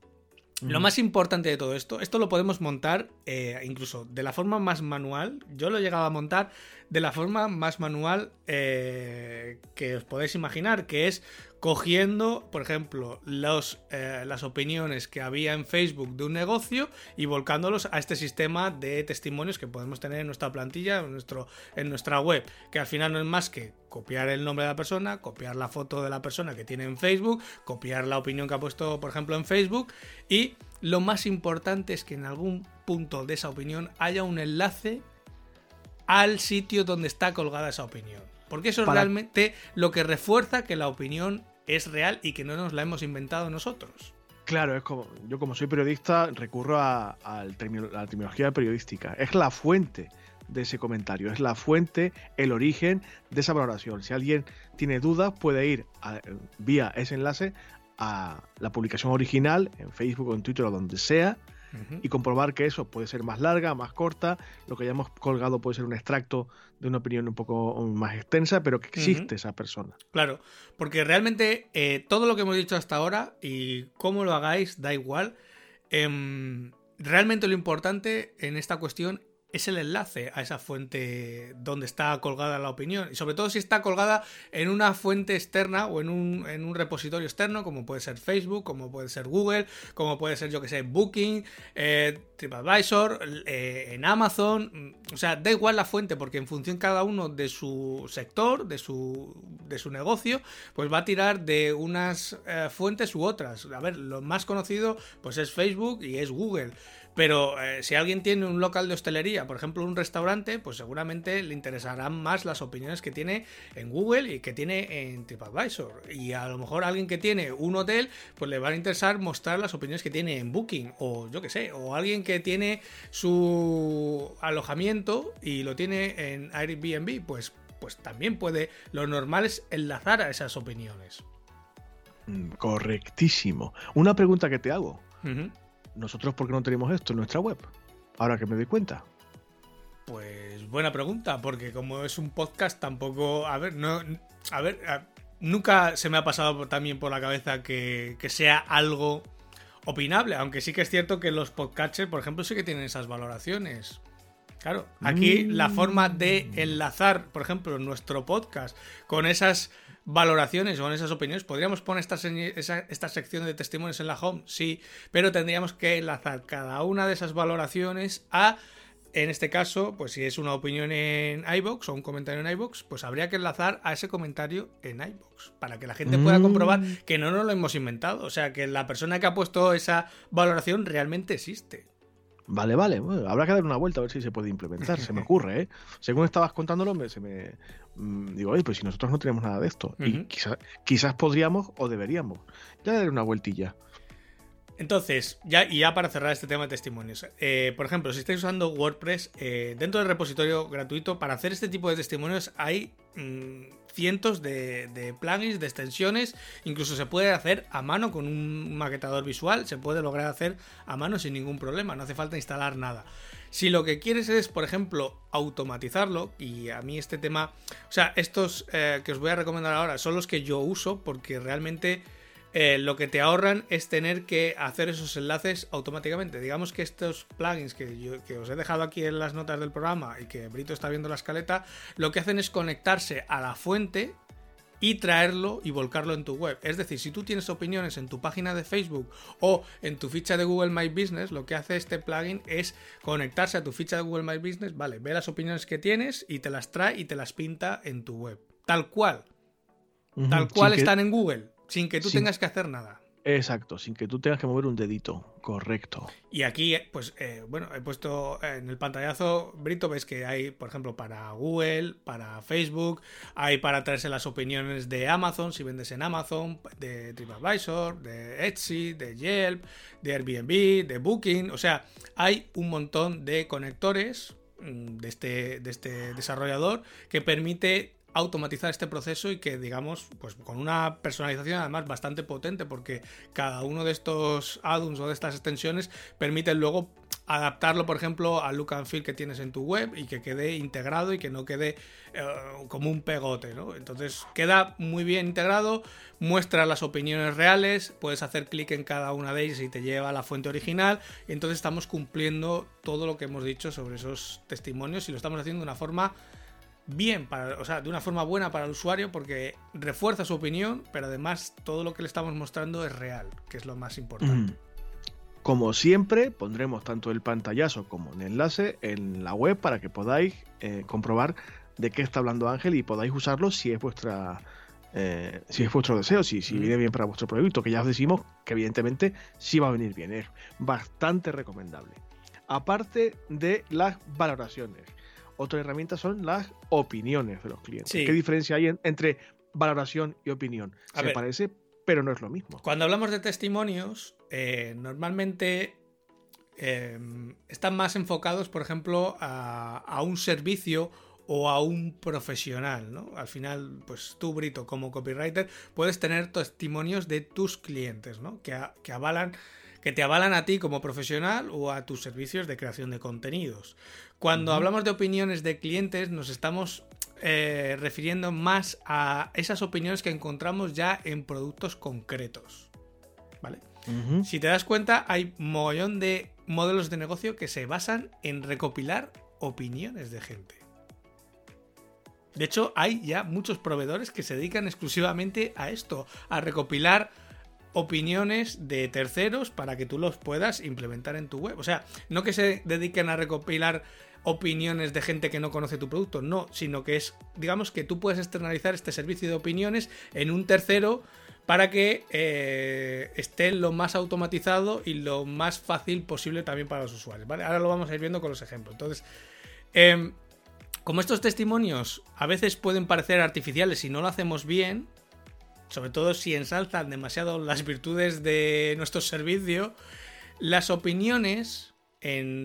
Lo más importante de todo esto, esto lo podemos montar eh, incluso de la forma más manual. Yo lo he llegado a montar de la forma más manual eh, que os podéis imaginar, que es cogiendo, por ejemplo, los, eh, las opiniones que había en Facebook de un negocio y volcándolos a este sistema de testimonios que podemos tener en nuestra plantilla, en, nuestro, en nuestra web, que al final no es más que copiar el nombre de la persona, copiar la foto de la persona que tiene en Facebook, copiar la opinión que ha puesto, por ejemplo, en Facebook y lo más importante es que en algún punto de esa opinión haya un enlace al sitio donde está colgada esa opinión. Porque eso es realmente lo que refuerza que la opinión es real y que no nos la hemos inventado nosotros. Claro, es como yo como soy periodista recurro a, la terminología periodística. Es la fuente de ese comentario, es la fuente, el origen de esa valoración. Si alguien tiene dudas puede ir vía ese enlace a la publicación original en Facebook o en Twitter o donde sea y comprobar que eso puede ser más larga, más corta, lo que hayamos colgado puede ser un extracto de una opinión un poco más extensa, pero que existe esa persona. Claro, porque realmente eh, todo lo que hemos dicho hasta ahora y cómo lo hagáis da igual. Em, realmente lo importante en esta cuestión es el enlace a esa fuente donde está colgada la opinión. Y sobre todo si está colgada en una fuente externa o en un, en un repositorio externo, como puede ser Facebook, como puede ser Google, como puede ser, yo que sé, Booking, eh, TripAdvisor, eh, en Amazon. O sea, da igual la fuente, porque en función cada uno de su sector, de su, de su negocio, pues va a tirar de unas eh, fuentes u otras. A ver, lo más conocido pues es Facebook y es Google. Pero eh, si alguien tiene un local de hostelería, por ejemplo un restaurante, pues seguramente le interesarán más las opiniones que tiene en Google y que tiene en TripAdvisor. Y a lo mejor alguien que tiene un hotel, pues le va a interesar mostrar las opiniones que tiene en Booking o yo qué sé, o alguien que tiene su alojamiento y lo tiene en Airbnb, pues, pues también puede, lo normal es enlazar a esas opiniones. Mm, correctísimo. Una pregunta que te hago nosotros por qué no tenemos esto en nuestra web. Ahora que me doy cuenta. Pues buena pregunta, porque como es un podcast tampoco, a ver, no, a ver, nunca se me ha pasado también por la cabeza que, sea algo opinable, aunque sí que es cierto que los podcasters, por ejemplo, sí que tienen esas valoraciones. Claro, aquí la forma de enlazar, por ejemplo, nuestro podcast con esas valoraciones o en esas opiniones. ¿Podríamos poner esta, esta sección de testimonios en la home? Sí, pero tendríamos que enlazar cada una de esas valoraciones a en este caso, pues si es una opinión en iBox o un comentario en iBox, pues habría que enlazar a ese comentario en iBox para que la gente pueda comprobar mm. que no nos lo hemos inventado, o sea, que la persona que ha puesto esa valoración realmente existe. Vale, vale. habrá que dar una vuelta a ver si se puede implementar. Se me (laughs) ocurre, ¿eh? Según estabas contándolo, se me. Mm, digo, oye, pues si nosotros no tenemos nada de esto. Y quizás, quizás podríamos o deberíamos. Ya dar una vueltilla. Entonces, ya, y ya para cerrar este tema de testimonios, eh, por ejemplo, si estáis usando WordPress, eh, dentro del repositorio gratuito, para hacer este tipo de testimonios hay mm, cientos de, plugins, de extensiones, incluso se puede hacer a mano con un maquetador visual, se puede lograr hacer a mano sin ningún problema, no hace falta instalar nada. Si lo que quieres es, por ejemplo, automatizarlo, y a mí este tema, o sea, estos eh, que os voy a recomendar ahora son los que yo uso porque realmente eh, lo que te ahorran es tener que hacer esos enlaces automáticamente. Digamos que estos plugins que, que, os he dejado aquí en las notas del programa y que Brito está viendo la escaleta, lo que hacen es conectarse a la fuente y traerlo y volcarlo en tu web. Es decir, si tú tienes opiniones en tu página de Facebook o en tu ficha de Google My Business, lo que hace este plugin es conectarse a tu ficha de Google My Business, vale, ve las opiniones que tienes y te las trae y te las pinta en tu web. Tal cual. Tal cual están en Google sin que tú tengas que hacer nada. Exacto, sin que tú tengas que mover un dedito, correcto. Y aquí, pues, eh, bueno, he puesto en el pantallazo, Brito, ves que hay, por ejemplo, para Google, para Facebook, hay para traerse las opiniones de Amazon, si vendes en Amazon, de TripAdvisor, de Etsy, de Yelp, de Airbnb, de Booking, o sea, hay un montón de conectores mm, de este, de este desarrollador que permite automatizar este proceso y que digamos pues con una personalización además bastante potente porque cada uno de estos add-ons o de estas extensiones permiten luego adaptarlo por ejemplo al look and feel que tienes en tu web y que quede integrado y que no quede eh, como un pegote ¿no? entonces queda muy bien integrado muestra las opiniones reales puedes hacer clic en cada una de ellas y te lleva a la fuente original entonces estamos cumpliendo todo lo que hemos dicho sobre esos testimonios y lo estamos haciendo de una forma bien, para, o sea, de una forma buena para el usuario porque refuerza su opinión, pero además todo lo que le estamos mostrando es real, que es lo más importante. Como siempre, pondremos tanto el pantallazo como un enlace en la web para que podáis eh, comprobar de qué está hablando Ángel y podáis usarlo si es vuestra eh, si es vuestro deseo, si, si viene bien para vuestro producto, que ya os decimos que evidentemente sí va a venir bien, es bastante recomendable. Aparte de las valoraciones, otra herramienta son las opiniones de los clientes. ¿Qué diferencia hay entre valoración y opinión? Se parece, pero no es lo mismo. Cuando hablamos de testimonios, eh, normalmente em, están más enfocados, por ejemplo, a, un servicio o a un profesional, ¿no? Al final, pues tú, Brito, como copywriter, puedes tener testimonios de tus clientes, ¿no? Que, que avalan que te avalan a ti como profesional o a tus servicios de creación de contenidos. Cuando hablamos de opiniones de clientes, nos estamos eh, refiriendo más a esas opiniones que encontramos ya en productos concretos. ¿Vale? Si te das cuenta, hay un mogollón de modelos de negocio que se basan en recopilar opiniones de gente. De hecho, hay ya muchos proveedores que se dedican exclusivamente a esto, a recopilar opiniones de terceros para que tú los puedas implementar en tu web. O sea, no que se dediquen a recopilar opiniones de gente que no conoce tu producto, no, sino que es, digamos que tú puedes externalizar este servicio de opiniones en un tercero para que eh, esté lo más automatizado y lo más fácil posible también para los usuarios. Ahora lo vamos a ir viendo con los ejemplos. Entonces, em, como estos testimonios a veces pueden parecer artificiales si no lo hacemos bien, sobre todo si ensalzan demasiado (laughs) las virtudes de nuestro servicio, las opiniones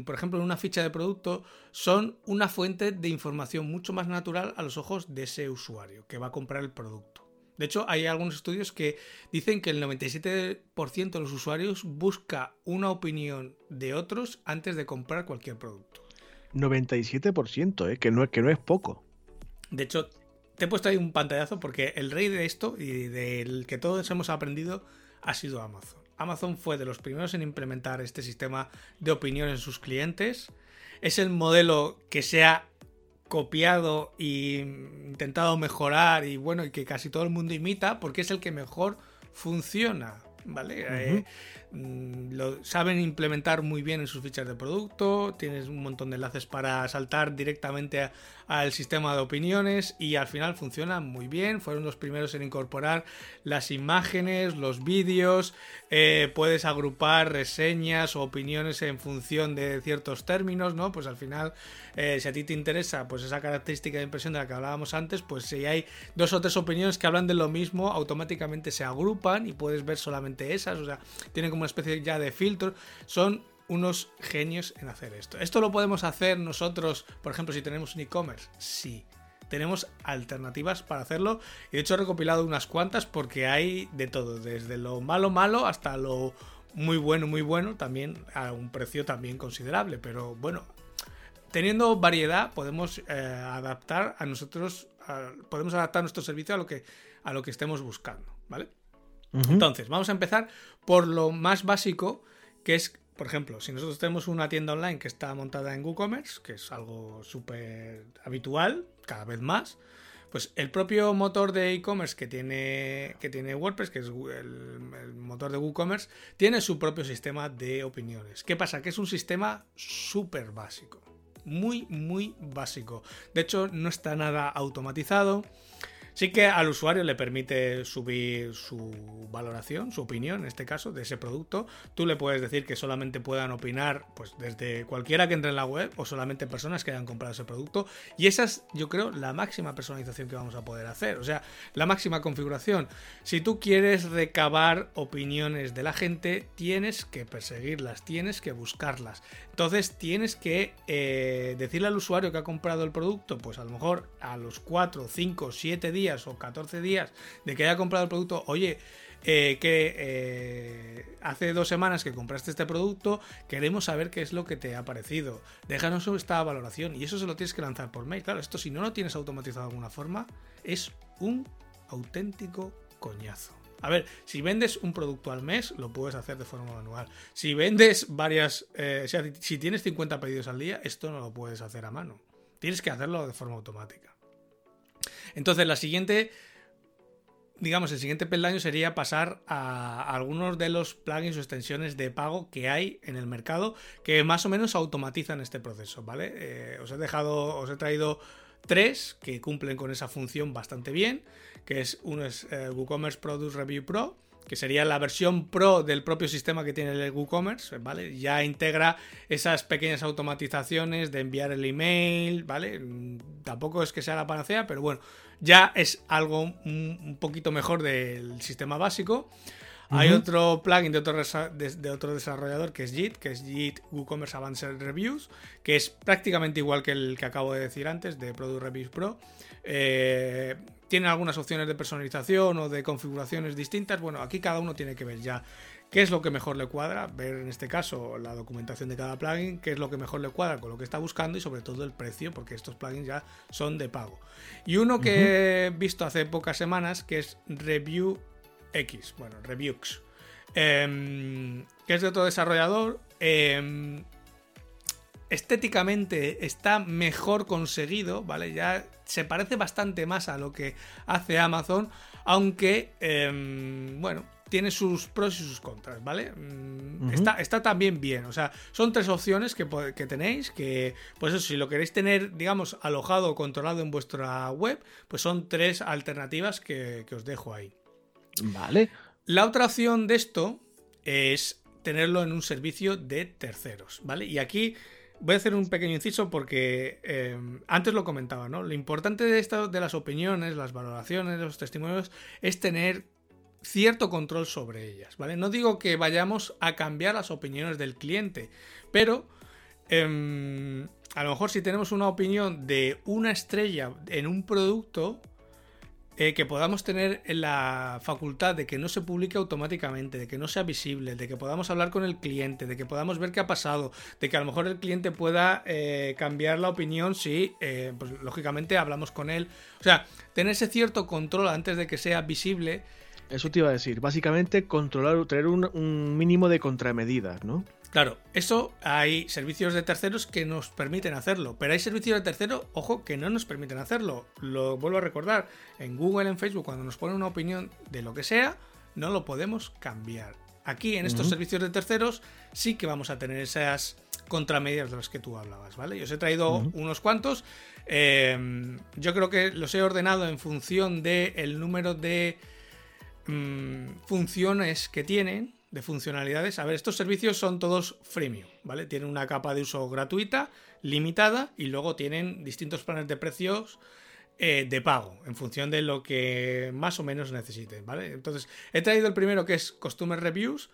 por ejemplo, en una ficha de producto, son una fuente de información mucho más natural a los ojos de ese usuario que va a comprar el producto. De hecho, hay algunos estudios que dicen que el 97% de los usuarios busca una opinión de otros antes de comprar cualquier producto. 97%, ¿eh? que, no, que no es poco. De hecho, te he puesto ahí un pantallazo porque el rey de esto y del que todos hemos aprendido ha sido Amazon. Amazon fue de los primeros en implementar este sistema de opinión en sus clientes. Es el modelo que se ha copiado e intentado mejorar y bueno, y que casi todo el mundo imita porque es el que mejor funciona. ¿Vale? Eh, lo saben implementar muy bien en sus fichas de producto, tienes un montón de enlaces para saltar directamente al sistema de opiniones y al final funciona muy bien. Fueron los primeros en incorporar las imágenes, los vídeos, eh, puedes agrupar reseñas o opiniones en función de ciertos términos, ¿no? Pues al final, eh, si a ti te interesa pues esa característica de impresión de la que hablábamos antes, pues si hay dos o tres opiniones que hablan de lo mismo, automáticamente se agrupan y puedes ver solamente esas, o sea, tienen como una especie ya de filtro. Son unos genios en hacer esto. ¿Esto lo podemos hacer nosotros, por ejemplo, si tenemos un e-commerce? Sí. Tenemos alternativas para hacerlo. Y de hecho he recopilado unas cuantas porque hay de todo, desde lo malo malo hasta lo muy bueno, muy bueno, también a un precio también considerable. Pero bueno, teniendo variedad podemos eh, adaptar a nosotros, podemos adaptar nuestro servicio a lo que, a lo que estemos buscando, ¿vale? Entonces, vamos a empezar por lo más básico, que es por ejemplo, si nosotros tenemos una tienda online que está montada en WooCommerce, que es algo súper habitual, cada vez más, pues el propio motor de e-commerce que tiene, que tiene WordPress, que es el, motor de WooCommerce, tiene su propio sistema de opiniones. ¿Qué pasa? Que es un sistema súper básico. Muy, muy básico. De hecho, no está nada automatizado Sí que al usuario le permite subir su valoración, su opinión, en este caso, de ese producto. Tú le puedes decir que solamente puedan opinar pues desde cualquiera que entre en la web o solamente personas que hayan comprado ese producto. Y esa es, yo creo, la máxima personalización que vamos a poder hacer. O sea, la máxima configuración. Si tú quieres recabar opiniones de la gente, tienes que perseguirlas, tienes que buscarlas. Entonces tienes que eh, decirle al usuario que ha comprado el producto, pues a lo mejor a los 4, 5, 7 o 14 días de que haya comprado el producto, oye, eh, que eh, hace dos semanas que compraste este producto, queremos saber qué es lo que te ha parecido. Déjanos esta valoración y eso se lo tienes que lanzar por mail. Claro, esto si no lo tienes automatizado de alguna forma, es un auténtico coñazo. A ver, si vendes un producto al mes, lo puedes hacer de forma manual. Si vendes varias, eh, si tienes 50 pedidos al día, esto no lo puedes hacer a mano. Tienes que hacerlo de forma automática. Entonces, la siguiente, digamos, el siguiente peldaño sería pasar a algunos de los plugins o extensiones de pago que hay en el mercado que más o menos automatizan este proceso, ¿vale? Eh, os he dejado, os he traído tres que cumplen con esa función bastante bien, que es uno es eh, WooCommerce Product Review Pro, que sería la versión pro del propio sistema que tiene el WooCommerce, ¿vale? Ya integra esas pequeñas automatizaciones de enviar el email, ¿vale? Mm, tampoco es que sea la panacea, pero bueno, ya es algo un poquito mejor del sistema básico. Hay otro plugin de otro, de, otro, desarrollador que es JIT, que es JIT WooCommerce Advanced Reviews, que es prácticamente igual que el que acabo de decir antes de Product Reviews Pro. Eh, tiene algunas opciones de personalización o de configuraciones distintas. Bueno, aquí cada uno tiene que ver ya qué es lo que mejor le cuadra, ver en este caso la documentación de cada plugin, qué es lo que mejor le cuadra con lo que está buscando y sobre todo el precio, porque estos plugins ya son de pago. Y uno que he visto hace pocas semanas, que es Review X, bueno, Reviews, em, que es de otro desarrollador. Em, estéticamente está mejor conseguido, ¿vale? Ya se parece bastante más a lo que hace Amazon, aunque, em, bueno, tiene sus pros y sus contras, ¿vale? Mm, está, está, también bien, o sea, son tres opciones que, tenéis, que, pues eso, si lo queréis tener, digamos, alojado o controlado en vuestra web, pues son tres alternativas que os dejo ahí. Vale. La otra opción de esto es tenerlo en un servicio de terceros, ¿vale? Y aquí voy a hacer un pequeño inciso porque eh, antes lo comentaba, ¿no? Lo importante de esto, de las opiniones, las valoraciones, los testimonios, es tener cierto control sobre ellas, ¿vale? No digo que vayamos a cambiar las opiniones del cliente, pero em, a lo mejor si tenemos una opinión de una estrella en un producto, eh, que podamos tener la facultad de que no se publique automáticamente, de que no sea visible, de que podamos hablar con el cliente, de que podamos ver qué ha pasado, de que a lo mejor el cliente pueda eh, cambiar la opinión si, eh, pues, lógicamente, hablamos con él. O sea, tener ese cierto control antes de que sea visible. Eso te iba a decir, básicamente controlar, tener un, un mínimo de contramedidas, ¿no? Claro, eso hay servicios de terceros que nos permiten hacerlo, pero hay servicios de terceros, ojo, que no nos permiten hacerlo. Lo vuelvo a recordar, en Google, en Facebook, cuando nos ponen una opinión de lo que sea, no lo podemos cambiar. Aquí, en estos servicios de terceros, sí que vamos a tener esas contramedias de las que tú hablabas, ¿vale? Yo os he traído unos cuantos. Em, yo creo que los he ordenado en función del número de mm, funciones que tienen de funcionalidades. A ver, estos servicios son todos freemium, ¿vale? Tienen una capa de uso gratuita, limitada, y luego tienen distintos planes de precios eh, de pago, en función de lo que más o menos necesiten, ¿vale? Entonces, he traído el primero que es Customer Reviews,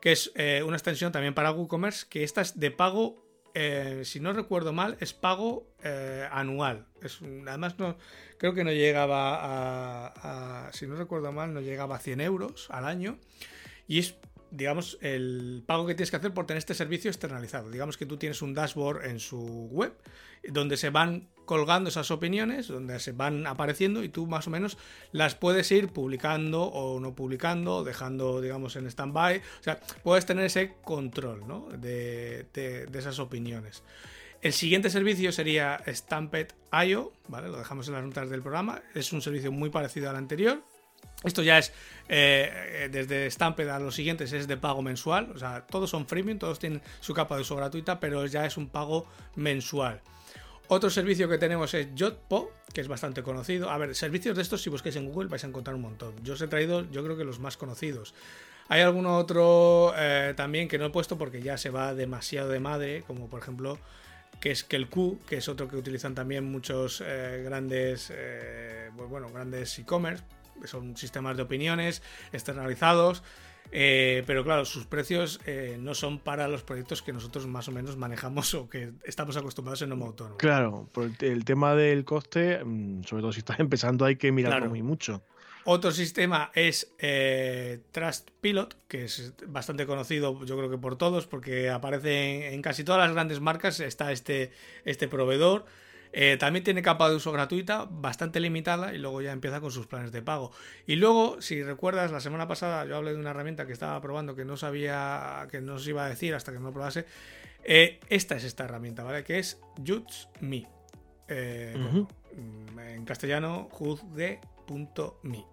que es eh, una extensión también para WooCommerce, que esta es de pago, eh, si no recuerdo mal, es pago anual. Es, además, no, creo que no llegaba a, si no recuerdo mal, no llegaba a 100 euros al año. Y es digamos, el pago que tienes que hacer por tener este servicio externalizado. Digamos que tú tienes un dashboard en su web donde se van colgando esas opiniones, donde se van apareciendo y tú más o menos las puedes ir publicando o no publicando, dejando, digamos, en stand-by. O sea, puedes tener ese control ¿no? de, de, esas opiniones. El siguiente servicio sería Stamped.io, ¿vale? Lo dejamos en las notas del programa. Es un servicio muy parecido al anterior, esto ya es eh, desde Stamped a los siguientes es de pago mensual, o sea, todos son freemium, todos tienen su capa de uso gratuita, pero ya es un pago mensual. Otro servicio que tenemos es Jotpo, que es bastante conocido. A ver, servicios de estos, si busquéis en Google, vais a encontrar un montón. Yo os he traído, yo creo que los más conocidos. Hay alguno otro eh, también que no he puesto porque ya se va demasiado de madre, como por ejemplo, que es Q, que es otro que utilizan también muchos eh, grandes, eh, bueno, grandes e-commerce. Son sistemas de opiniones externalizados. Eh, pero claro, sus precios eh, no son para los proyectos que nosotros más o menos manejamos (laughs) o que estamos acostumbrados en Homo Autónomo. Claro, por el tema del coste, mm, sobre todo si estás (laughs) empezando, hay que mirarlo muy mucho. Otro sistema es eh, Trustpilot, que es bastante conocido yo creo que por todos, porque aparece en, casi todas las grandes marcas, está este, este proveedor. Eh, también tiene capa de uso gratuita, bastante limitada, y luego ya empieza con sus planes de pago. Y luego, si recuerdas, la semana pasada yo hablé de una herramienta que estaba probando que no sabía, que no os iba a decir hasta que no lo probase. Eh, esta es esta herramienta, ¿vale? Que es JudgeMe. Eh, en castellano, juzgue.me.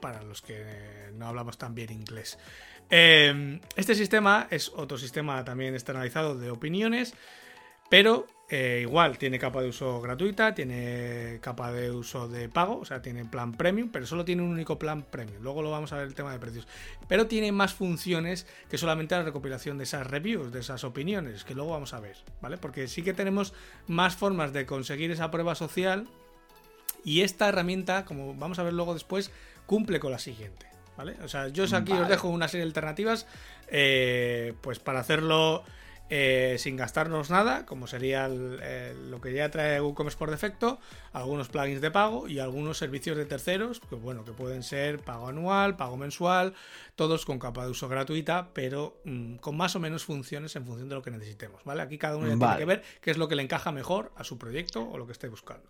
Para los que no hablamos tan bien inglés. este sistema es otro sistema también externalizado de opiniones, pero eh, igual, tiene capa de uso gratuita, tiene capa de uso de pago, o sea, tiene plan premium, pero solo tiene un único plan premium. Luego lo vamos a ver el tema de precios. Pero tiene más funciones que solamente la recopilación de esas reviews, de esas opiniones, que luego vamos a ver, ¿vale? Porque sí que tenemos más formas de conseguir esa prueba social y esta herramienta, como vamos a ver luego después, cumple con la siguiente, ¿vale? O sea, yo aquí os dejo una serie de alternativas, eh, pues para hacerlo eh, sin gastarnos nada, como sería lo que ya trae WooCommerce por defecto, algunos plugins de pago y algunos servicios de terceros, que bueno, que pueden ser pago anual, pago mensual, todos con capa de uso gratuita, pero mm, con más o menos funciones en función de lo que necesitemos, ¿vale? Aquí cada uno tiene que ver qué es lo que le encaja mejor a su proyecto o lo que esté buscando.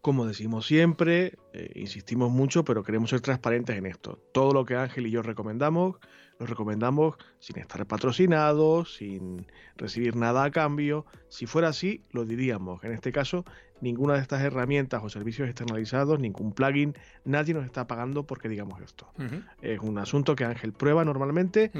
Como decimos siempre, eh, insistimos mucho, pero queremos ser transparentes en esto. Todo lo que Ángel y yo recomendamos los recomendamos sin estar patrocinados, sin recibir nada a cambio. Si fuera así, lo diríamos. En este caso, ninguna de estas herramientas o servicios externalizados, ningún plugin, nadie nos está pagando porque digamos esto. Es un asunto que Ángel prueba normalmente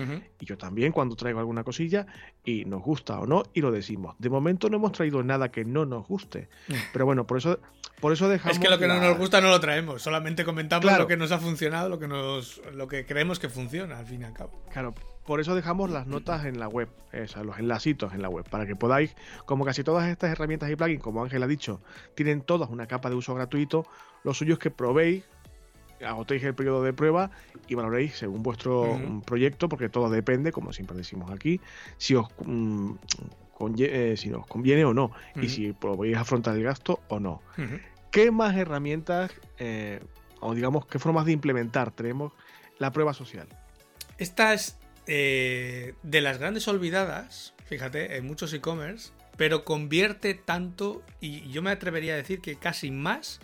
y yo también cuando traigo alguna cosilla y nos gusta o no y lo decimos. De momento no hemos traído nada que no nos guste, mm. pero bueno, por eso por eso dejamos Es que lo que no nos gusta no lo traemos, solamente comentamos lo que nos ha funcionado, lo que nos lo que creemos que funciona al fin y al cabo. Claro, por eso dejamos las notas en la web, los enlacitos en la web, para que podáis, como casi todas estas herramientas y plugins, como Ángel ha dicho, tienen todas una capa de uso gratuito, lo suyo es que probéis, agotéis el periodo de prueba y valoréis según vuestro proyecto, porque todo depende, como siempre decimos aquí, si os, mm, eh, si os conviene o no, y si podéis afrontar el gasto o no. ¿Qué más herramientas, eh, o digamos, qué formas de implementar tenemos la prueba social? Esta es eh, de las grandes olvidadas, fíjate, en muchos e-commerce, pero convierte tanto, y yo me atrevería a decir que casi más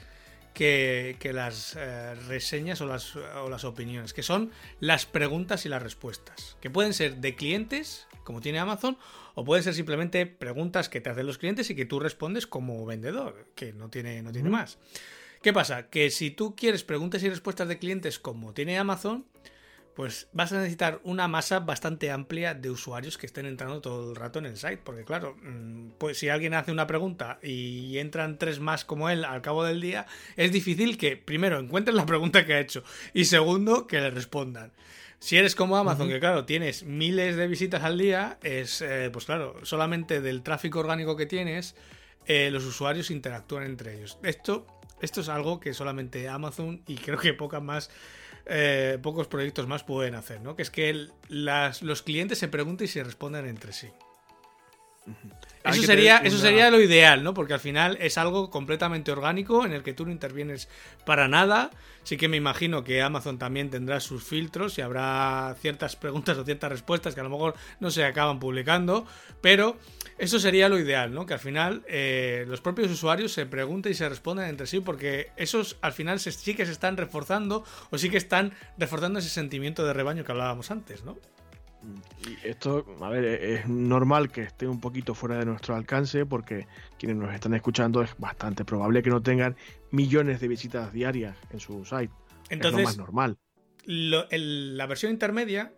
que, las eh, reseñas o las, o las opiniones, que son las preguntas y las respuestas, que pueden ser de clientes, como tiene Amazon, o pueden ser simplemente preguntas que te hacen los clientes y que tú respondes como vendedor, que no tiene, no tiene más. ¿Qué pasa? Que si tú quieres preguntas y respuestas de clientes como tiene Amazon, pues vas a necesitar una masa bastante amplia de usuarios que estén entrando todo el rato en el site. Porque claro, mm, pues si alguien hace una pregunta y entran tres más como él al cabo del día, es difícil que primero encuentren la pregunta que ha hecho y segundo que le respondan. Si eres como Amazon, que claro, tienes miles de visitas al día, es eh, pues claro, solamente del tráfico orgánico que tienes, eh, los usuarios interactúan entre ellos. Esto, esto es algo que solamente Amazon y creo que pocas más eh, pocos proyectos más pueden hacer, ¿no? Que es que los clientes se pregunten y se respondan entre sí. Eso sería, eso sería lo ideal, ¿no? Porque al final es algo completamente orgánico en el que tú no intervienes para nada. Sí que me imagino que Amazon también tendrá sus filtros y habrá ciertas preguntas o ciertas respuestas que a lo mejor no se acaban publicando, pero eso sería lo ideal, ¿no? Que al final eh, los propios usuarios se pregunten y se respondan entre sí, porque esos al final sí que se están reforzando o sí que están reforzando ese sentimiento de rebaño que hablábamos antes, ¿no? Y esto, a ver, e-, es normal que esté un poquito fuera de nuestro alcance porque quienes nos están escuchando es bastante probable que no tengan millones de visitas diarias en su site. Entonces, es lo más normal. la versión intermedia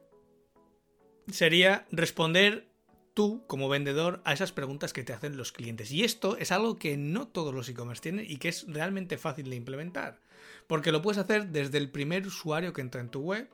sería responder tú como vendedor a esas preguntas que te hacen los clientes. Y esto es algo que no todos los e-commerce tienen y que es realmente fácil de implementar. Porque lo puedes hacer desde el primer usuario que entra en tu web,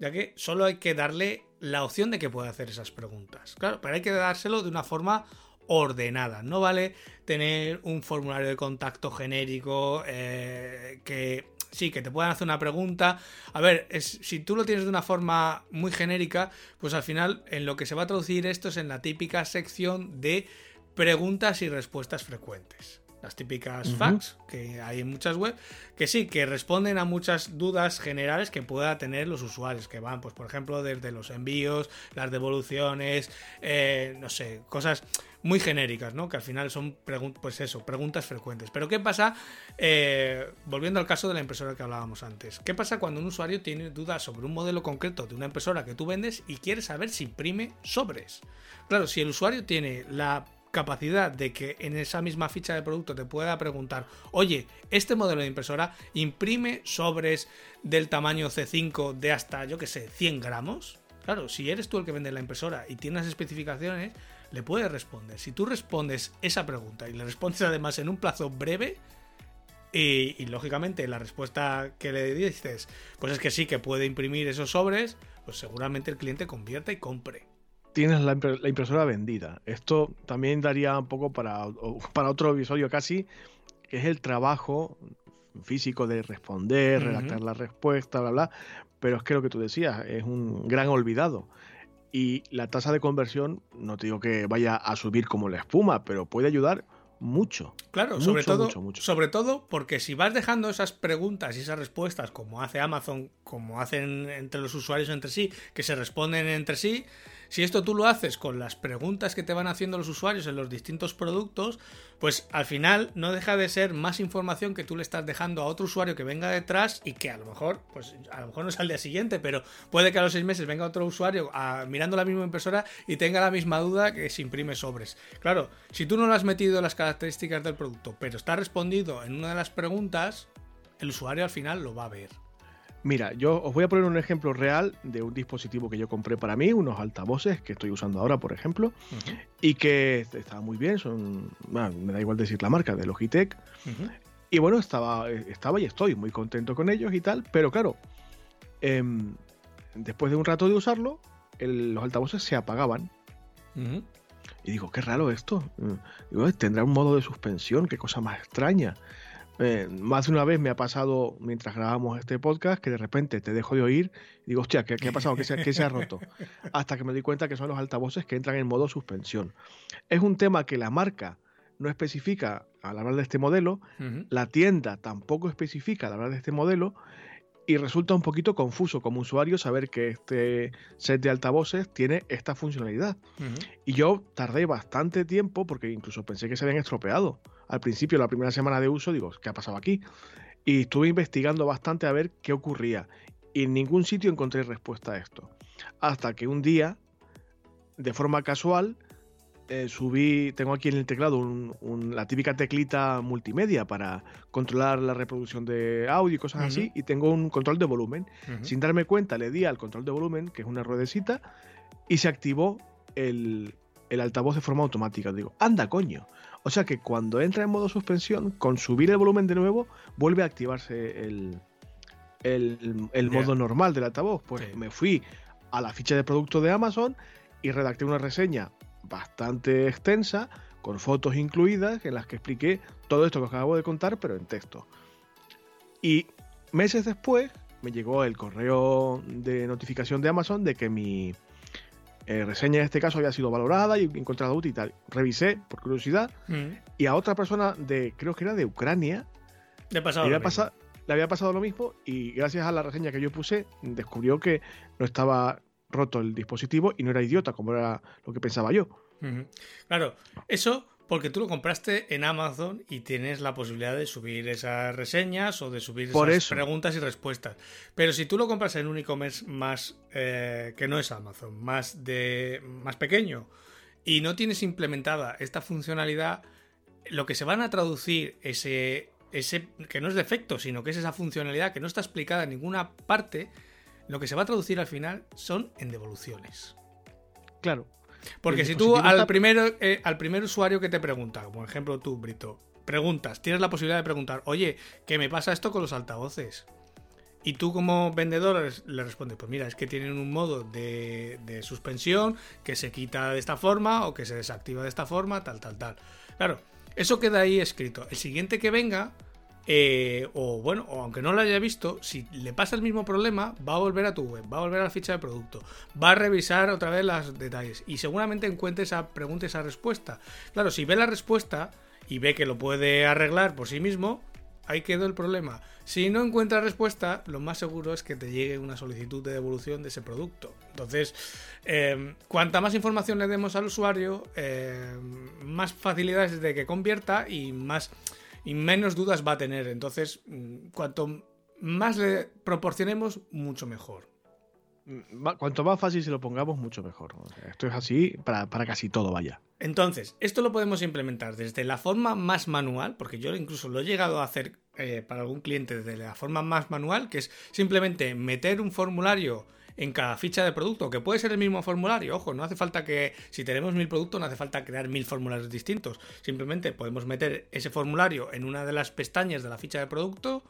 ya que solo hay que darle la opción de que pueda hacer esas preguntas. Claro, pero hay que dárselo de una forma ordenada. No vale tener un formulario de contacto genérico eh, que sí, que te puedan hacer una pregunta. A ver, si tú lo tienes de una forma muy genérica, pues al final en lo que se va a traducir esto es en la típica sección de preguntas y respuestas frecuentes. Las típicas facts que hay en muchas webs, que sí, que responden a muchas dudas generales que pueda tener los usuarios, que van, pues por ejemplo, desde los envíos, las devoluciones, eh, no sé, cosas muy genéricas, ¿no? Que al final son pues eso, preguntas frecuentes. Pero ¿qué pasa? Eh, volviendo al caso de la impresora que hablábamos antes. ¿Qué pasa cuando un usuario tiene dudas sobre un modelo concreto de una impresora que tú vendes y quiere saber si imprime sobres? Claro, si el usuario tiene la capacidad de que en esa misma ficha de producto te pueda preguntar, oye, este modelo de impresora imprime sobres del tamaño C5 de hasta, yo que sé, 100 gramos. Claro, si eres tú el que vende la impresora y tienes especificaciones, le puedes responder. Si tú respondes esa pregunta y le respondes además en un plazo breve, y, lógicamente la respuesta que le dices, pues es que sí, que puede imprimir esos sobres, pues seguramente el cliente convierta y compre. Tienes la, impresora vendida. Esto también daría un poco para, para otro episodio casi, que es el trabajo físico de responder, redactar la respuesta, bla, bla. Pero es que lo que tú decías es un gran olvidado y la tasa de conversión, no te digo que vaya a subir como la espuma, pero puede ayudar mucho. Claro, sobre todo, sobre todo porque si vas dejando esas preguntas y esas respuestas como hace Amazon, como hacen entre los usuarios entre sí, que se responden entre sí, si esto tú lo haces con las preguntas que te van haciendo los usuarios en los distintos productos, pues al final no deja de ser más información que tú le estás dejando a otro usuario que venga detrás y que a lo mejor, pues a lo mejor no es al día siguiente, pero puede que a los seis meses venga otro usuario mirando la misma impresora y tenga la misma duda que se imprime sobres. Claro, si tú no le has metido las características del producto, pero está respondido en una de las preguntas, el usuario al final lo va a ver. Mira, yo os voy a poner un ejemplo real de un dispositivo que yo compré para mí, unos altavoces que estoy usando ahora, por ejemplo, y que estaban muy bien, son, me da igual decir la marca, de Logitech. Y bueno, estaba, estaba y estoy muy contento con ellos y tal, pero claro, em, después de un rato de usarlo, los altavoces se apagaban. Y digo, qué raro esto. Digo, tendrá un modo de suspensión, qué cosa más extraña. Eh, más de una vez me ha pasado mientras grabamos este podcast que de repente te dejo de oír y digo, hostia, ¿qué, ha pasado? ¿Qué se, ha roto? (laughs) Hasta que me doy cuenta que son los altavoces que entran en modo suspensión. Es un tema que la marca no especifica al hablar de este modelo, la tienda tampoco especifica al hablar de este modelo y resulta un poquito confuso como usuario saber que este set de altavoces tiene esta funcionalidad. Y yo tardé bastante tiempo porque incluso pensé que se habían estropeado al principio, la primera semana de uso, digo, ¿qué ha pasado aquí? Y estuve investigando bastante a ver qué ocurría. Y en ningún sitio encontré respuesta a esto. Hasta que un día, de forma casual, eh, subí, tengo aquí en el teclado la típica teclita multimedia para controlar la reproducción de audio y cosas así, y tengo un control de volumen. Sin darme cuenta, le di al control de volumen, que es una ruedecita, y se activó el, el altavoz de forma automática. Digo, anda coño. O sea que cuando entra en modo suspensión, con subir el volumen de nuevo, vuelve a activarse el, el, modo normal del altavoz. Pues me fui a la ficha de producto de Amazon y redacté una reseña bastante extensa, con fotos incluidas, en las que expliqué todo esto que os acabo de contar, pero en texto. Y meses después me llegó el correo de notificación de Amazon de que mi, eh, reseña en este caso había sido valorada y encontrada útil y tal. Revisé por curiosidad mm. y a otra persona de, creo que era de Ucrania, le, había pasado, le había pasado lo mismo y gracias a la reseña que yo puse descubrió que no estaba roto el dispositivo y no era idiota como era lo que pensaba yo. Claro, eso porque tú lo compraste en Amazon y tienes la posibilidad de subir esas reseñas o de subir esas preguntas y respuestas. Pero si tú lo compras en un e-commerce más eh, que no es Amazon, más de más pequeño y no tienes implementada esta funcionalidad, lo que se van a traducir ese ese que no es defecto, sino que es esa funcionalidad que no está explicada en ninguna parte, lo que se va a traducir al final son en devoluciones. Claro, Porque si tú al, primero, eh, al primer usuario que te pregunta, como ejemplo tú, Brito, preguntas, tienes la posibilidad de preguntar, oye, ¿qué me pasa esto con los altavoces? Y tú como vendedor le respondes, pues mira, es que tienen un modo de, de, suspensión que se quita de esta forma o que se desactiva de esta forma, tal, tal, tal. Claro, eso queda ahí escrito. El siguiente que venga eh, o bueno, o aunque no lo haya visto, si le pasa el mismo problema, va a volver a tu web, va a volver a la ficha de producto, va a revisar otra vez los detalles y seguramente encuentre esa pregunta, esa respuesta. Claro, si ve la respuesta y ve que lo puede arreglar por sí mismo, ahí quedó el problema. Si no encuentra respuesta, lo más seguro es que te llegue una solicitud de devolución de ese producto. Entonces, eh, cuanta más información le demos al usuario, eh, más facilidades de que convierta y más y menos dudas va a tener. Entonces, mm, cuanto más le proporcionemos, mucho mejor. Mm, cuanto más fácil se lo pongamos, mucho mejor. Esto es así para, casi todo, vaya. Entonces, esto lo podemos implementar desde la forma más manual, porque yo incluso lo he llegado a hacer eh, para algún cliente desde la forma más manual, que es simplemente meter un formulario en cada ficha de producto, que puede ser el mismo formulario. Ojo, no hace falta que, si tenemos mil productos, no hace falta crear mil formularios distintos. Simplemente podemos meter ese formulario en una de las pestañas de la ficha de producto.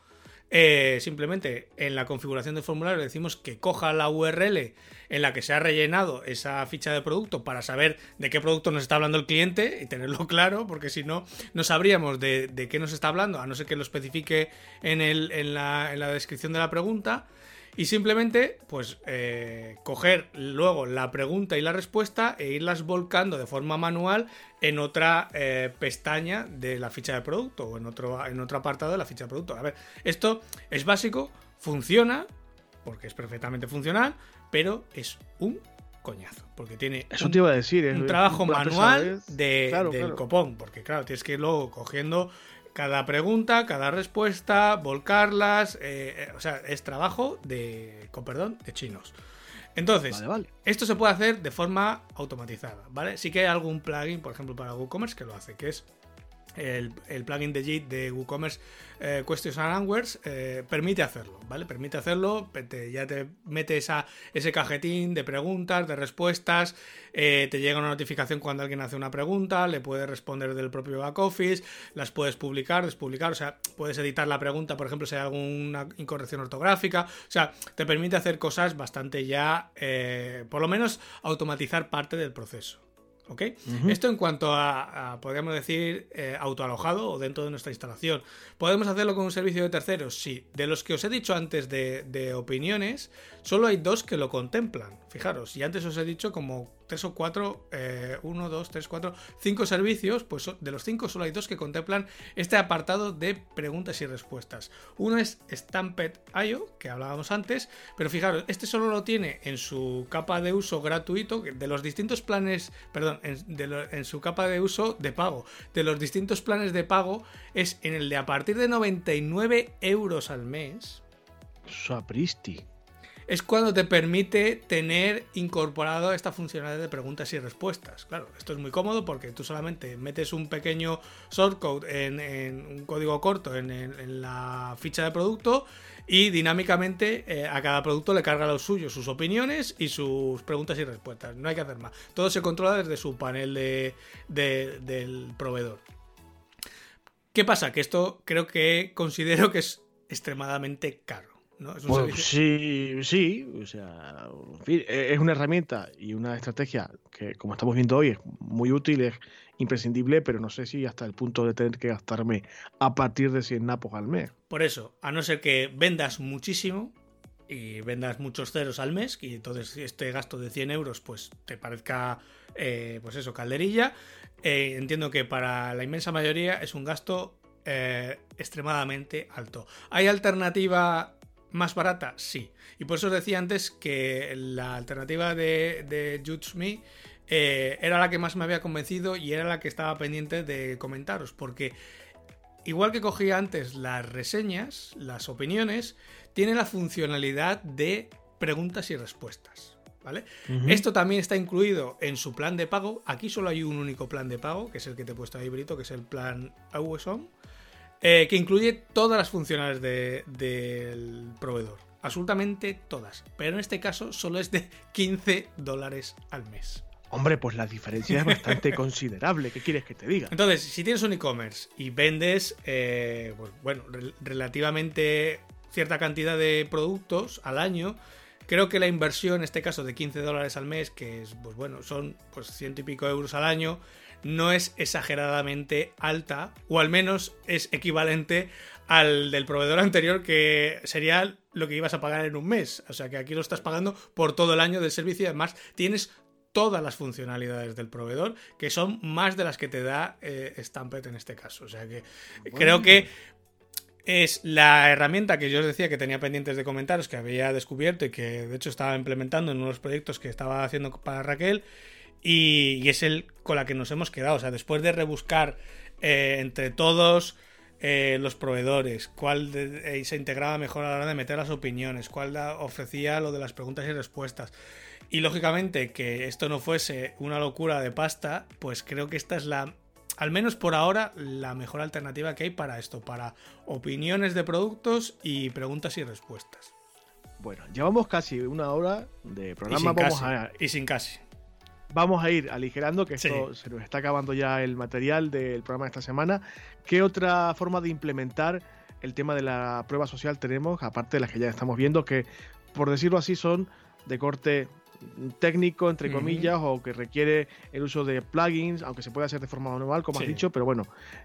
Eh, simplemente en la configuración del formulario decimos que coja la URL en la que se ha rellenado esa ficha de producto para saber de qué producto nos está hablando el cliente y tenerlo (laughs) claro, porque si no, no sabríamos de, qué nos está hablando, a no ser que lo especifique en, el, en, la, en la descripción de la pregunta y simplemente pues eh, coger luego la pregunta y la respuesta e irlas volcando de forma manual en otra eh, pestaña de la ficha de producto o en otro, en otro apartado de la ficha de producto. A ver, esto es básico, funciona, porque es perfectamente funcional, pero es un coñazo, porque tiene Eso te iba a decir, un trabajo manual de, del copón, porque claro, tienes que ir luego cogiendo cada pregunta, cada respuesta, volcarlas. Eh, eh, o sea, es trabajo de. con perdón, de chinos. Entonces, esto se puede hacer de forma automatizada, ¿vale? Sí que hay algún plugin, por ejemplo, para WooCommerce que lo hace, que es el, plugin de JIT de WooCommerce eh, Questions and Answers eh, permite hacerlo, ¿vale? Permite hacerlo, ya te mete esa, ese cajetín de preguntas, de respuestas, eh, te llega una notificación cuando alguien hace una pregunta, le puedes responder del propio back office, las puedes publicar, despublicar, o sea, puedes editar la pregunta, por ejemplo, si hay alguna incorrección ortográfica, o sea, te permite hacer cosas bastante ya, por lo menos automatizar parte del proceso. ¿Ok? Esto en cuanto a, podríamos decir, eh, autoalojado o dentro de nuestra instalación. ¿Podemos hacerlo con un servicio de terceros? Sí. De los que os he dicho antes de, de opiniones, solo hay dos que lo contemplan. Fijaros, y antes os he dicho como tres o cuatro, eh, uno, dos, tres, cuatro, cinco servicios, pues de los cinco solo hay dos que contemplan este apartado de preguntas y respuestas. Uno es Stamped.io, que hablábamos antes, pero fijaros, este solo lo tiene en su capa de uso gratuito, de los distintos planes, perdón, en, su capa de uso de pago. De los distintos planes de pago es en el de a partir de 99 euros al mes. Sapristi es cuando te permite tener incorporado esta funcionalidad de preguntas y respuestas. Claro, esto es muy cómodo porque tú solamente metes un pequeño shortcode en, un código corto en, la ficha de producto y dinámicamente eh, a cada producto le carga los suyos, sus opiniones y sus preguntas y respuestas. No hay que hacer más. Todo se controla desde su panel del proveedor. ¿Qué pasa? Que esto creo que considero que es extremadamente caro. Sí, sí, o sea, e-, es una herramienta y una estrategia que, como estamos viendo hoy, es muy útil, es imprescindible, pero no sé si hasta el punto de tener que gastarme a partir de 100 napos al mes. Por eso, a no ser que vendas muchísimo y vendas muchos ceros al mes, y entonces este gasto de 100 euros pues te parezca, eh, pues eso, calderilla, eh, entiendo que para la inmensa mayoría es un gasto eh, extremadamente alto. ¿Hay alternativa ¿Más barata? Sí. Y por eso os decía antes que la alternativa de, de Judge Me eh, era la que más me había convencido y era la que estaba pendiente de comentaros. Porque igual que cogía antes las reseñas, las opiniones, tiene la funcionalidad de preguntas y respuestas. ¿Vale? Esto también está incluido en su plan de pago. Aquí solo hay un único plan de pago, que es el que te he puesto ahí, Brito, que es el plan Awesome. Eh, que incluye todas las funciones del proveedor. Absolutamente todas. Pero en este caso solo es de 15 dólares al mes. Hombre, pues la diferencia es bastante (laughs) considerable. ¿Qué quieres que te diga? Entonces, si tienes un e-commerce y vendes, eh, pues, bueno, relativamente cierta cantidad de productos al año, creo que la inversión, en este caso de 15 dólares al mes, que es, pues bueno, son pues ciento y pico euros al año, no es exageradamente alta, o al menos es equivalente al del proveedor anterior, que sería lo que ibas a pagar en un mes. O sea que aquí lo estás pagando por todo el año del servicio y además tienes todas las funcionalidades del proveedor, que son más de las que te da eh, Stamped en este caso. O sea que creo que es la herramienta que yo os decía que tenía pendientes de comentarios, que había descubierto y que de hecho estaba implementando en unos proyectos que estaba haciendo para Raquel. Y, es el con la que nos hemos quedado. O sea, después de rebuscar eh, entre todos eh, los proveedores, cuál se integraba mejor a la hora de meter las opiniones, cuál ofrecía lo de las preguntas y respuestas. Y lógicamente que esto no fuese una locura de pasta, pues creo que esta es la, al menos por ahora, la mejor alternativa que hay para esto, para opiniones de productos y preguntas y respuestas. Bueno, llevamos casi una hora de programa. Y sin casi. Vamos a ir aligerando, que esto se nos está acabando ya el material del programa de esta semana. ¿Qué otra forma de implementar el tema de la prueba social tenemos, aparte de las que ya estamos viendo, que por decirlo así son de corte técnico, entre comillas, o que requiere el uso de plugins, aunque se puede hacer de forma manual, como has dicho, pero bueno,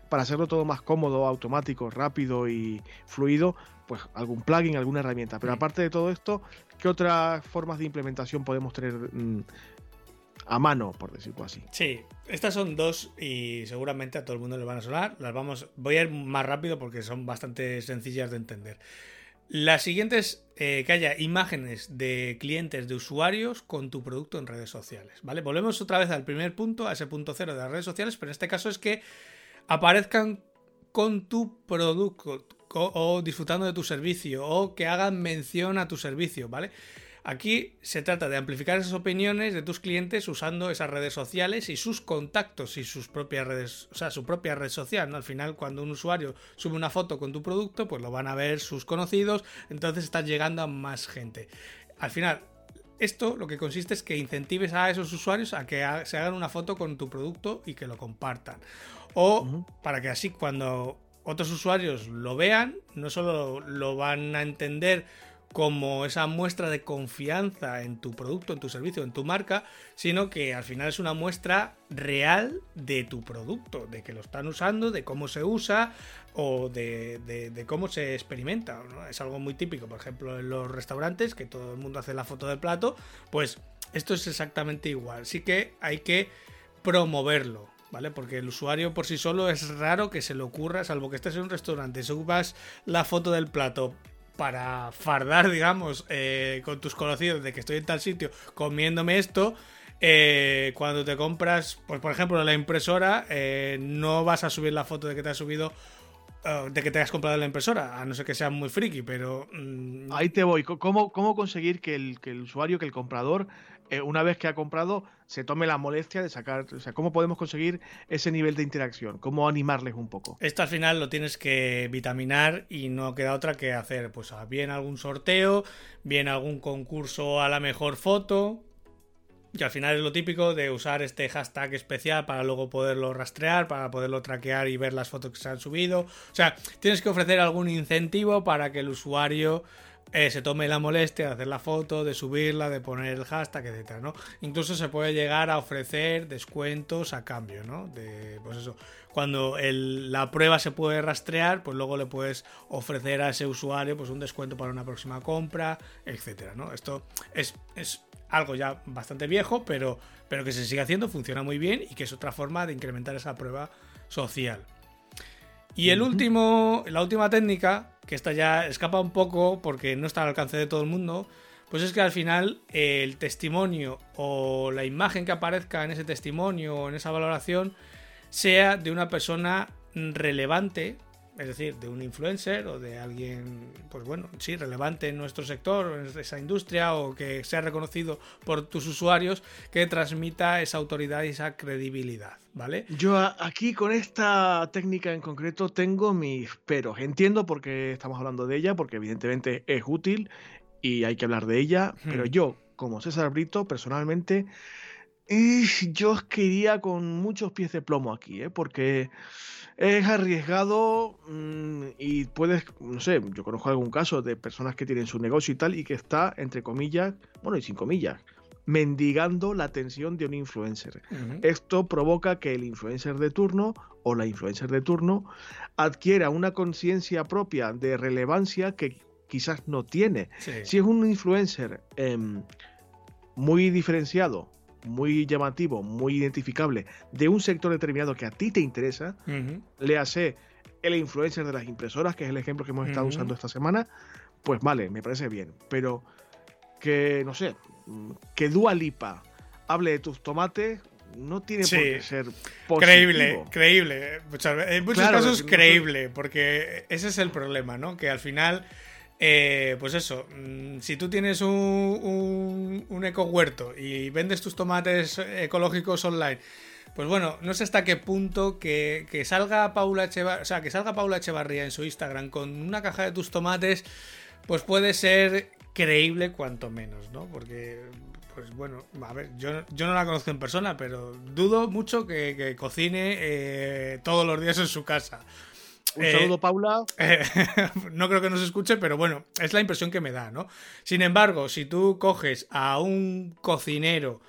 para hacerlo todo más cómodo, automático, rápido y fluido, pues algún plugin, alguna herramienta. Pero aparte de todo esto, ¿qué otras formas de implementación podemos tener mm, a mano, por decirlo así? Sí, estas son dos y seguramente a todo el mundo le van a sonar. Las vamos, voy a ir más rápido porque son bastante sencillas de entender. La siguiente es eh, que haya imágenes de clientes, de usuarios con tu producto en redes sociales. ¿Vale? Volvemos otra vez al primer punto, a ese punto cero de las redes sociales, pero en este caso es que aparezcan con tu producto o disfrutando de tu servicio o que hagan mención a tu servicio, ¿vale? Aquí se trata de amplificar esas opiniones de tus clientes usando esas redes sociales y sus contactos y sus propias redes, o sea, su propia red social, ¿no? Al final, cuando un usuario sube una foto con tu producto, pues lo van a ver sus conocidos, entonces estás llegando a más gente. Al final, esto lo que consiste es que incentives a esos usuarios a que se hagan una foto con tu producto y que lo compartan. O para que así cuando otros usuarios lo vean, no solo lo van a entender como esa muestra de confianza en tu producto, en tu servicio, en tu marca, sino que al final es una muestra real de tu producto, de que lo están usando, de cómo se usa o de, cómo se experimenta. Es algo muy típico, por ejemplo, en los restaurantes, que todo el mundo hace la foto del plato, pues esto es exactamente igual. Sí que hay que promoverlo. ¿Vale? Porque el usuario por sí solo es raro que se le ocurra, salvo que estés en un restaurante, subas la foto del plato para fardar, digamos, eh, con tus conocidos de que estoy en tal sitio comiéndome esto, eh, cuando te compras, pues por ejemplo, la impresora, eh, no vas a subir la foto de que te has subido de que te hayas comprado la impresora, a no ser que sea muy friki, pero... Mm, Ahí te voy. ¿Cómo, cómo conseguir que el, que el usuario, que el comprador, eh, una vez que ha comprado, se tome la molestia de sacar, o sea, ¿cómo podemos conseguir ese nivel de interacción? ¿Cómo animarles un poco? Esto al final lo tienes que vitaminar y no queda otra que hacer, pues bien algún sorteo, bien algún concurso a la mejor foto, y al final es lo típico de usar este hashtag especial para luego poderlo rastrear, para poderlo traquear y ver las fotos que se han subido. O sea, tienes que ofrecer algún incentivo para que el usuario eh, se tome la molestia de hacer la foto, de subirla, de poner el hashtag, etcétera, ¿no? Incluso se puede llegar a ofrecer descuentos a cambio, ¿no? De, pues eso, cuando la prueba se puede rastrear, pues luego le puedes ofrecer a ese usuario pues un descuento para una próxima compra, etcétera, ¿no? Esto es, es algo ya bastante viejo, pero, pero que se sigue haciendo, funciona muy bien y que es otra forma de incrementar esa prueba social. Y el último, la última técnica que esta ya escapa un poco porque no está al alcance de todo el mundo, pues es que al final el testimonio o la imagen que aparezca en ese testimonio o en esa valoración sea de una persona relevante es decir, de un influencer o de alguien, pues bueno, sí, relevante en nuestro sector, en esa industria, o que sea reconocido por tus usuarios, que transmita esa autoridad y esa credibilidad, ¿vale? Yo aquí con esta técnica en concreto tengo mis peros. Entiendo por qué estamos hablando de ella, porque evidentemente es útil y hay que hablar de ella, pero yo, como César Brito, personalmente Y yo es que iría con muchos pies de plomo aquí, ¿eh? porque es arriesgado mm, y puedes, no sé, yo conozco algún caso de personas que tienen su negocio y tal y que está, entre comillas, bueno, y sin comillas, mendigando la atención de un influencer. Esto provoca que el influencer de turno o la influencer de turno adquiera una conciencia propia de relevancia que quizás no tiene. Si es un influencer em, muy diferenciado, muy llamativo, muy identificable de un sector determinado que a ti te interesa, le hace el influencer de las impresoras, que es el ejemplo que hemos estado usando esta semana, pues vale, me parece bien. Pero que, no sé, que Dua Lipa hable de tus tomates no tiene por qué ser positivo. Creíble, creíble. en muchos casos creíble, porque ese es el problema, ¿no? Que al final, eh, pues eso, mm, si tú tienes un, un, y vendes tus tomates ecológicos online, pues bueno, no sé hasta qué punto que, salga Paula Echevarría, o sea, que salga Paula Echevarría en su Instagram con una caja de tus tomates, pues puede ser creíble cuanto menos, ¿no? Porque, pues bueno, a ver, yo, yo no la conozco en persona, pero dudo mucho que, cocine eh, todos los días en su casa. Un saludo, eh, Paula. (laughs) no creo que nos escuche, pero bueno, es la impresión que me da, ¿no? Sin embargo, si tú coges a un cocinero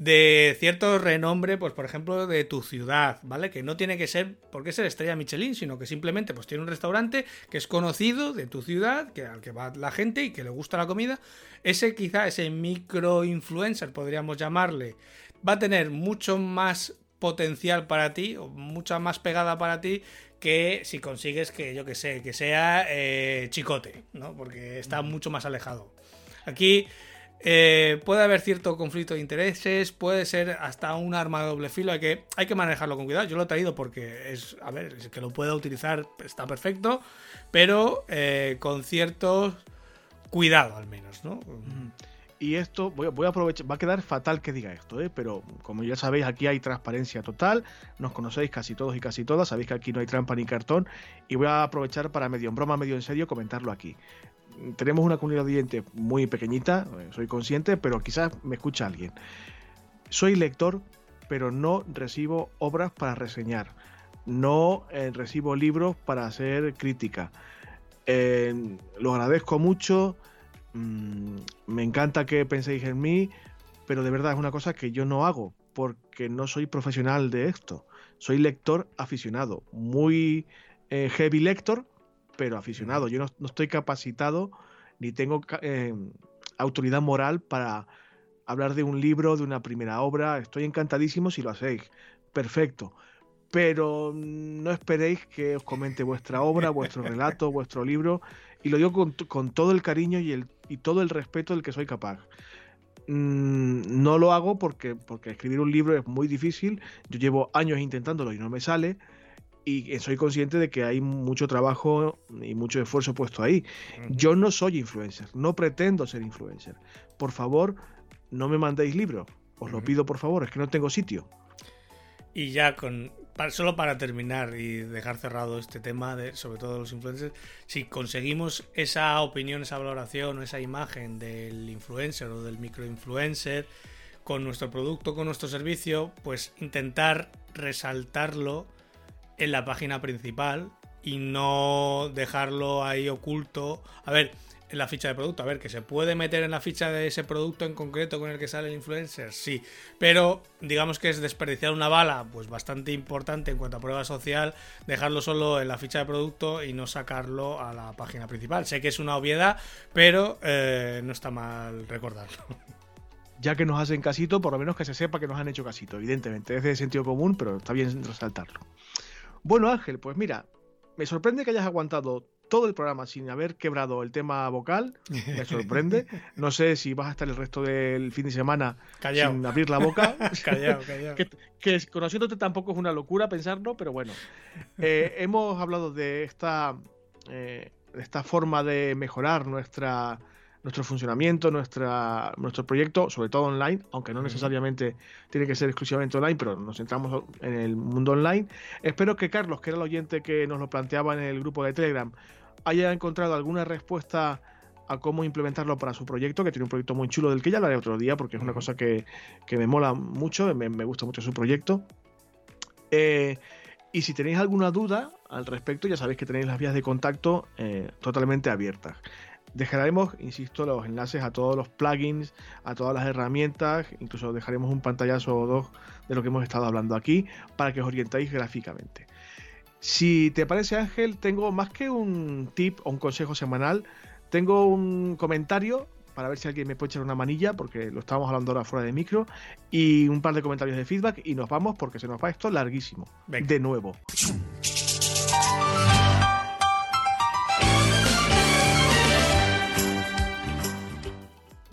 de cierto renombre, pues por ejemplo de tu ciudad, ¿vale? Que no tiene que ser porque ser estrella Michelin, sino que simplemente pues tiene un restaurante que es conocido de tu ciudad, que al que va la gente y que le gusta la comida. Ese quizá ese micro influencer podríamos llamarle, va a tener mucho más potencial para ti o mucha más pegada para ti que si consigues que yo que sé, que sea eh, chicote, ¿no? Porque está mucho más alejado. Aquí eh, puede haber cierto conflicto de intereses, puede ser hasta un arma de doble filo, hay que, hay que manejarlo con cuidado. Yo lo he traído porque es, a ver, es que lo pueda utilizar está perfecto, pero eh, con cierto cuidado al menos, ¿no? Y esto, voy, a aprovechar, va a quedar fatal que diga esto, ¿eh? pero como ya sabéis, aquí hay transparencia total, nos conocéis casi todos y casi todas, sabéis que aquí no hay trampa ni cartón, y voy a aprovechar para medio en broma, medio en serio, comentarlo aquí tenemos una comunidad de oyentes muy pequeñita, eh, soy consciente, pero quizás me escucha alguien. Soy lector, pero no recibo obras para reseñar. No eh, recibo libros para hacer crítica. lo agradezco mucho. Mm, me encanta que penséis en mí, pero de verdad es una cosa que yo no hago porque no soy profesional de esto. Soy lector aficionado, muy eh, heavy lector, pero aficionado. Yo no, estoy capacitado ni tengo eh, autoridad moral para hablar de un libro, de una primera obra. Estoy encantadísimo si lo hacéis. Perfecto. Pero no esperéis que os comente vuestra obra, vuestro (laughs) relato, vuestro libro. Y lo digo con, todo el cariño y, el, y todo el respeto del que soy capaz. Mm, no lo hago porque, porque escribir un libro es muy difícil. Yo llevo años intentándolo y no me sale y soy consciente de que hay mucho trabajo y mucho esfuerzo puesto ahí. Yo no soy influencer, no pretendo ser influencer. Por favor, no me mandéis libros. Os lo pido por favor, es que no tengo sitio. Y ya con solo para terminar y dejar cerrado este tema de sobre todo los influencers, si conseguimos esa opinión, esa valoración o esa imagen del influencer o del microinfluencer con nuestro producto, con nuestro servicio, pues intentar resaltarlo en la página principal y no dejarlo ahí oculto. A ver, en la ficha de producto. A ver, que se puede meter en la ficha de ese producto en concreto con el que sale el influencer, sí. Pero digamos que es desperdiciar una bala, pues bastante importante en cuanto a prueba social, dejarlo solo en la ficha de producto y no sacarlo a la página principal. Sé que es una obviedad, pero eh, no está mal recordarlo. (laughs) Ya que nos hacen casito, por lo menos que se sepa que nos han hecho casito, evidentemente. Es de sentido común, pero está bien resaltarlo. Bueno, Ángel, pues mira, me sorprende que hayas aguantado todo el programa sin haber quebrado el tema vocal. Me sorprende. (laughs) No sé si vas a estar el resto del fin de semana sin abrir la boca. (laughs) callado, callado. Que, conociéndote tampoco es una locura pensarlo, pero bueno. Eh, (laughs) hemos hablado de esta, eh, de esta forma de mejorar nuestra nuestro funcionamiento, nuestra, nuestro proyecto, sobre todo online, aunque no necesariamente tiene que ser exclusivamente online, pero nos centramos en el mundo online. Espero que Carlos, que era el oyente que nos lo planteaba en el grupo de Telegram, haya encontrado alguna respuesta a cómo implementarlo para su proyecto, que tiene un proyecto muy chulo del que ya hablaré otro día, porque es una cosa que, me mola mucho, me, gusta mucho su proyecto. Eh, y si tenéis alguna duda al respecto, ya sabéis que tenéis las vías de contacto eh, totalmente abiertas. Dejaremos, insisto, los enlaces a todos los plugins, a todas las herramientas, incluso dejaremos un pantallazo o dos de lo que hemos estado hablando aquí para que os orientéis gráficamente. Si te parece Ángel, tengo más que un tip o un consejo semanal, tengo un comentario para ver si alguien me puede echar una manilla, porque lo estábamos hablando ahora fuera de micro, y un par de comentarios de feedback y nos vamos porque se nos va esto larguísimo. De nuevo.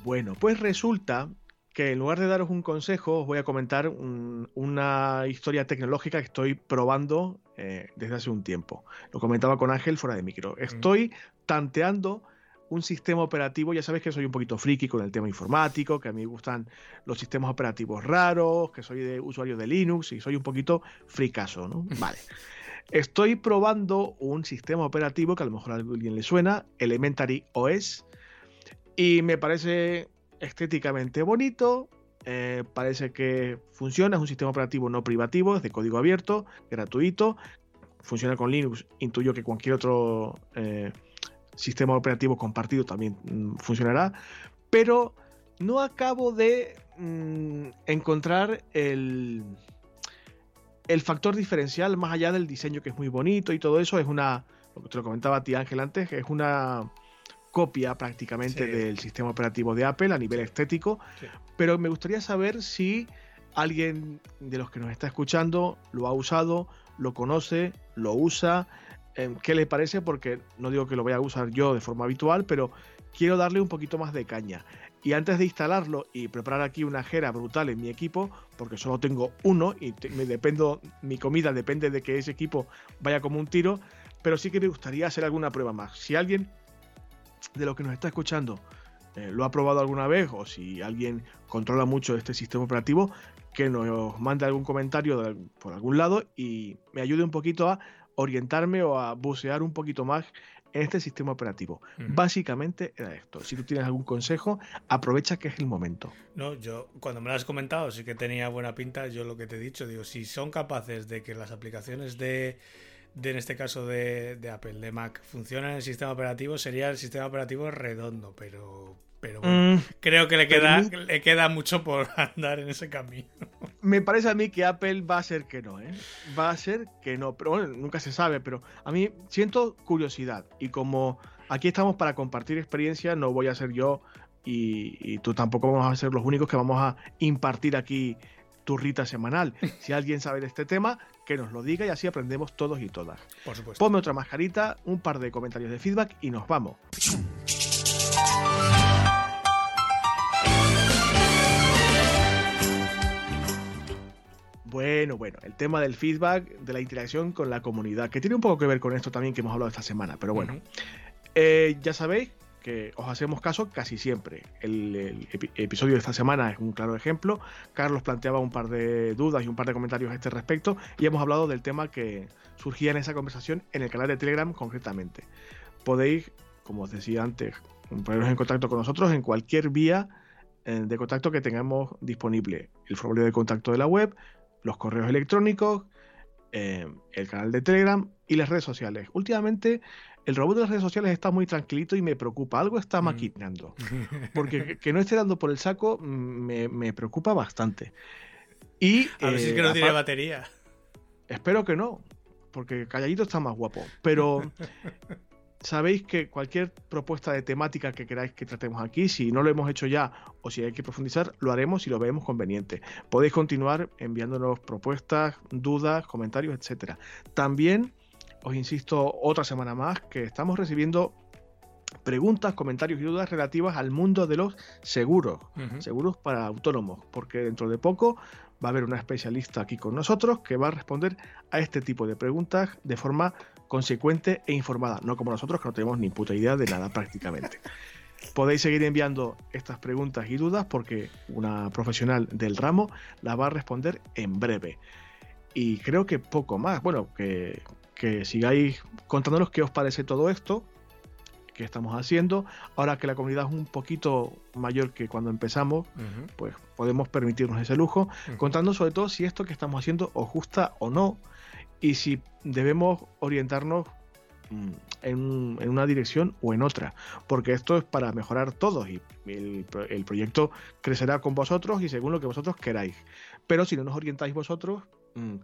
Bueno, pues resulta que en lugar de daros un consejo, os voy a comentar una historia tecnológica que estoy probando eh, desde hace un tiempo. Lo comentaba con Ángel fuera de micro. Mm. Estoy tanteando un sistema operativo, ya sabéis que soy un poquito friki con el tema informático, que a mí me gustan los sistemas operativos raros, que soy de usuario de Linux y soy un poquito fricaso, ¿no? (laughs) Vale. Estoy probando un sistema operativo que a lo mejor a alguien le suena, Elementary OS, y me parece estéticamente bonito, eh, parece que funciona, es un sistema operativo no privativo, es de código abierto, gratuito, funciona con Linux, intuyo que cualquier otro eh, sistema operativo compartido también mm, funcionará, pero no acabo de mm, encontrar el, el factor diferencial más allá del diseño que es muy bonito y todo eso, es una, lo que te lo comentaba a ti Ángel antes, es una copia prácticamente del sistema operativo de Apple a nivel estético, pero me gustaría saber si alguien de los que nos está escuchando lo ha usado, lo conoce, lo usa, em, qué le parece, porque no digo que lo vaya a usar yo de forma habitual, pero quiero darle un poquito más de caña. Y antes de instalarlo y preparar aquí una jera brutal en mi equipo, porque solo tengo uno y me dependo, mi comida depende de que ese equipo vaya como un tiro, pero sí que me gustaría hacer alguna prueba más. Si alguien de lo que nos está escuchando eh, lo ha probado alguna vez o si alguien controla mucho este sistema operativo, que nos mande algún comentario por algún lado y me ayude un poquito a orientarme o a bucear un poquito más en este sistema operativo. Básicamente era esto. Si tú tienes algún consejo, aprovecha que es el momento. No, yo cuando me lo has comentado sí que tenía buena pinta. Yo lo que te he dicho, digo, si son capaces de que las aplicaciones de de, en este caso de, Apple, de Mac, funciona en el sistema operativo, sería el sistema operativo redondo, pero, pero mm, creo que le queda, le queda mucho por (laughs) andar en ese camino. Me parece a mí que Apple va a ser que no, ¿eh? Va a ser que no, pero bueno, nunca se sabe, pero a mí siento curiosidad y como aquí estamos para compartir experiencia, no voy a ser yo y, y tú tampoco vamos a ser los únicos que vamos a impartir aquí turrita semanal. (laughs) Si alguien sabe de este tema, que nos lo diga y así aprendemos todos y todas. Por supuesto. Ponme otra mascarita, un par de comentarios de feedback y nos vamos. Bueno, bueno, el tema del feedback, de la interacción con la comunidad, que tiene un poco que ver con esto también que hemos hablado esta semana, pero bueno. Eh, ya sabéis os hacemos caso casi siempre. El, episodio de esta semana es un claro ejemplo. Carlos planteaba un par de dudas y un par de comentarios a este respecto y hemos hablado del tema que surgía en esa conversación en el canal de Telegram concretamente. Podéis, como os decía antes, poneros en contacto con nosotros en cualquier vía eh, de contacto que tengamos disponible. El formulario de contacto de la web, los correos electrónicos, eh, el canal de Telegram y las redes sociales. Últimamente el robot de las redes sociales está muy tranquilito y me preocupa. Algo está mm. maquinando. (laughs) Porque que no esté dando por el saco mm, me, preocupa bastante. Y, a ver si es que no eh, tiene batería. Espero que no, porque calladito está más guapo. Pero (laughs) sabéis que cualquier propuesta de temática que queráis que tratemos aquí, si no lo hemos hecho ya o si hay que profundizar, lo haremos si lo vemos conveniente. Podéis continuar enviándonos propuestas, dudas, comentarios, etcétera. También os insisto otra semana más que estamos recibiendo preguntas, comentarios y dudas relativas al mundo de los seguros, seguros para autónomos, porque dentro de poco va a haber una especialista aquí con nosotros que va a responder a este tipo de preguntas de forma consecuente e informada, no como nosotros que no tenemos ni puta idea de nada prácticamente. Podéis seguir enviando estas preguntas y dudas porque una profesional del ramo las va a responder en breve. Y creo que poco más. Bueno, que, que sigáis contándonos qué os parece todo esto, qué estamos haciendo. Ahora que la comunidad es un poquito mayor que cuando empezamos, pues podemos permitirnos ese lujo, contando sobre todo si esto que estamos haciendo os gusta o no y si debemos orientarnos mm, en, una dirección o en otra, porque esto es para mejorar todos y el, proyecto crecerá con vosotros y según lo que vosotros queráis. Pero si no nos orientáis vosotros, mm,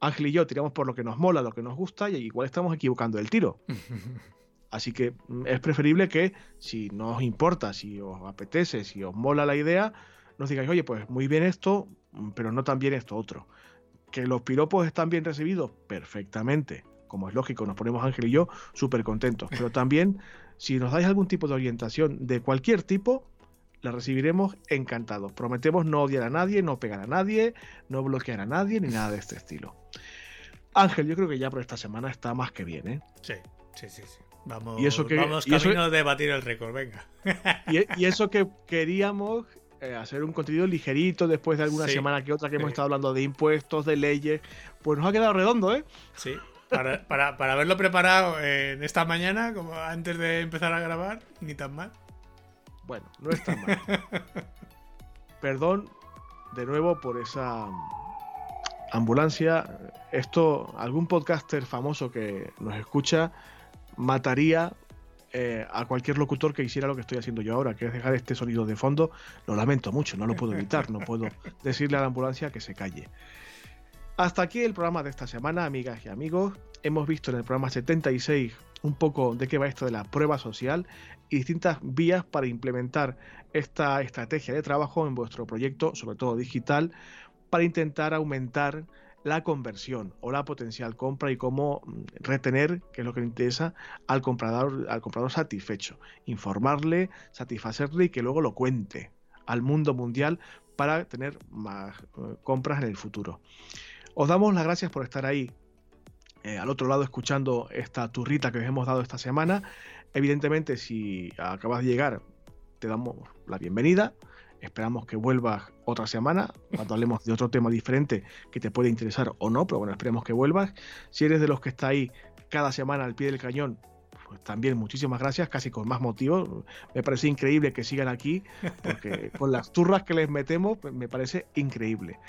Ángel y yo tiramos por lo que nos mola, lo que nos gusta y igual estamos equivocando el tiro. (laughs) Así que mm, es preferible que si no os importa, si os apetece, si os mola la idea, nos digáis, oye, pues muy bien esto, pero no tan bien esto otro. Que los piropos están bien recibidos, perfectamente. Como es lógico, nos ponemos Ángel y yo súper contentos. Pero también, si nos dais algún tipo de orientación de cualquier tipo, la recibiremos encantados. Prometemos no odiar a nadie, no pegar a nadie, no bloquear a nadie, ni nada de este estilo. Ángel, yo creo que ya por esta semana está más que bien, ¿eh? Sí, sí, sí, sí. Vamos, y eso que, vamos camino de batir el récord, venga. (laughs) Y, eso que queríamos eh, hacer un contenido ligerito después de alguna semana que otra que hemos estado hablando de impuestos, de leyes, pues nos ha quedado redondo, ¿eh? Sí, para, para, para haberlo preparado en esta mañana, como antes de empezar a grabar, ni tan mal. Bueno, no está mal. (laughs) Perdón de nuevo por esa ambulancia. Esto, algún podcaster famoso que nos escucha mataría eh, a cualquier locutor que hiciera lo que estoy haciendo yo ahora, que es dejar este sonido de fondo. Lo lamento mucho, no lo puedo evitar, no puedo (laughs) decirle a la ambulancia que se calle. Hasta aquí el programa de esta semana, amigas y amigos. Hemos visto en el programa 76 un poco de qué va esto de la prueba social y distintas vías para implementar esta estrategia de trabajo en vuestro proyecto, sobre todo digital, para intentar aumentar la conversión o la potencial compra y cómo mm, retener, que es lo que le interesa, al comprador, al comprador satisfecho. Informarle, satisfacerle y que luego lo cuente al mundo mundial para tener más eh, compras en el futuro. Os damos las gracias por estar ahí eh, al otro lado escuchando esta turrita que os hemos dado esta semana. Evidentemente, si acabas de llegar, te damos la bienvenida. Esperamos que vuelvas otra semana cuando hablemos de otro tema diferente que te puede interesar o no, pero bueno, esperemos que vuelvas. Si eres de los que está ahí cada semana al pie del cañón, pues también muchísimas gracias, casi con más motivo. Me parece increíble que sigan aquí, porque (laughs) con las turras que les metemos, pues, me parece increíble.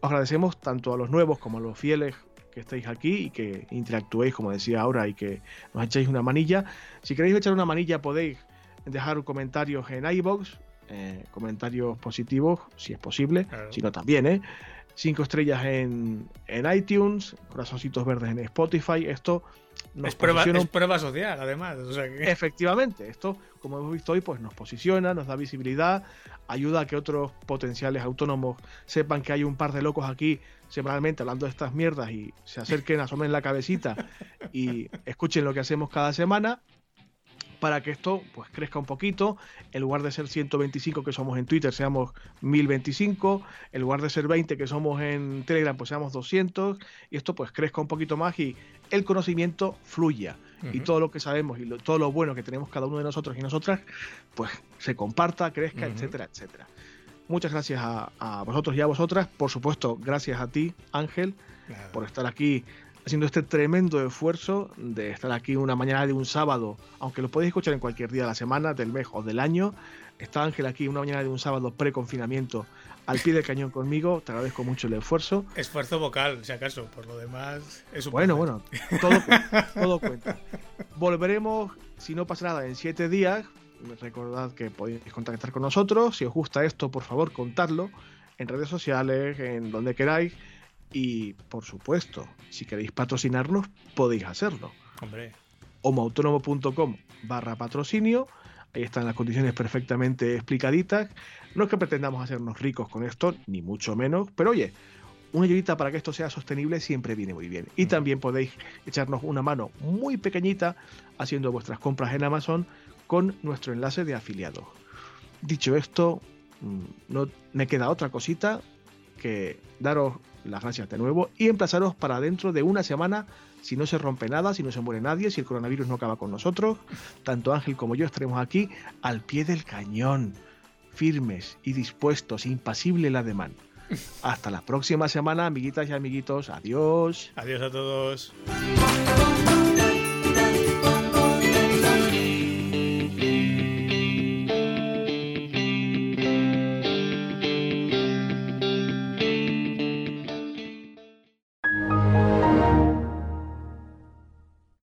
Os agradecemos tanto a los nuevos como a los fieles que estéis aquí y que interactuéis, como decía ahora, y que nos echéis una manilla. Si queréis echar una manilla, podéis dejar comentarios en iBox, eh, comentarios positivos, si es posible, si no también, ¿eh? Cinco estrellas en, en iTunes, corazoncitos verdes en Spotify. Esto es, prueba, social, además. Efectivamente, esto, como hemos visto hoy, pues nos posiciona, nos da visibilidad, ayuda a que otros potenciales autónomos sepan que hay un par de locos aquí semanalmente hablando de estas mierdas y se acerquen, asomen la cabecita y escuchen lo que hacemos cada semana para que esto pues crezca un poquito, en lugar de ser 125 que somos en Twitter, seamos 1025, en lugar de ser 20 que somos en Telegram, pues seamos 200, y esto pues crezca un poquito más y el conocimiento fluya. Y todo lo que sabemos y todo lo bueno que tenemos cada uno de nosotros y nosotras, pues se comparta, crezca, etcétera, etcétera. Muchas gracias a, vosotros y a vosotras. Por supuesto, gracias a ti, Ángel, por estar aquí haciendo este tremendo esfuerzo de estar aquí una mañana de un sábado, aunque lo podéis escuchar en cualquier día de la semana, del mes o del año. Está Ángel aquí una mañana de un sábado pre-confinamiento al pie del cañón conmigo. Te agradezco mucho el esfuerzo. Esfuerzo vocal, si acaso, por lo demás es un Bueno, bueno, todo, todo cuenta. Volveremos, si no pasa nada, en siete días. Recordad que podéis contactar con nosotros. Si os gusta esto, por favor, contadlo en redes sociales, en donde queráis. Y por supuesto, si queréis patrocinarnos, podéis hacerlo. Hombre. homoautónomo.com barra patrocinio. Ahí están las condiciones perfectamente explicaditas. No es que pretendamos hacernos ricos con esto, ni mucho menos, pero oye, una ayudita para que esto sea sostenible siempre viene muy bien. Y también podéis echarnos una mano muy pequeñita haciendo vuestras compras en Amazon con nuestro enlace de afiliados. Dicho esto, mm, no me queda otra cosita que daros las gracias de nuevo y emplazaros para dentro de una semana, si no se rompe nada, si no se muere nadie, si el coronavirus no acaba con nosotros, tanto Ángel como yo estaremos aquí al pie del cañón, firmes y dispuestos, impasible la demanda. Hasta la próxima semana, amiguitas y amiguitos. Adiós. Adiós a todos.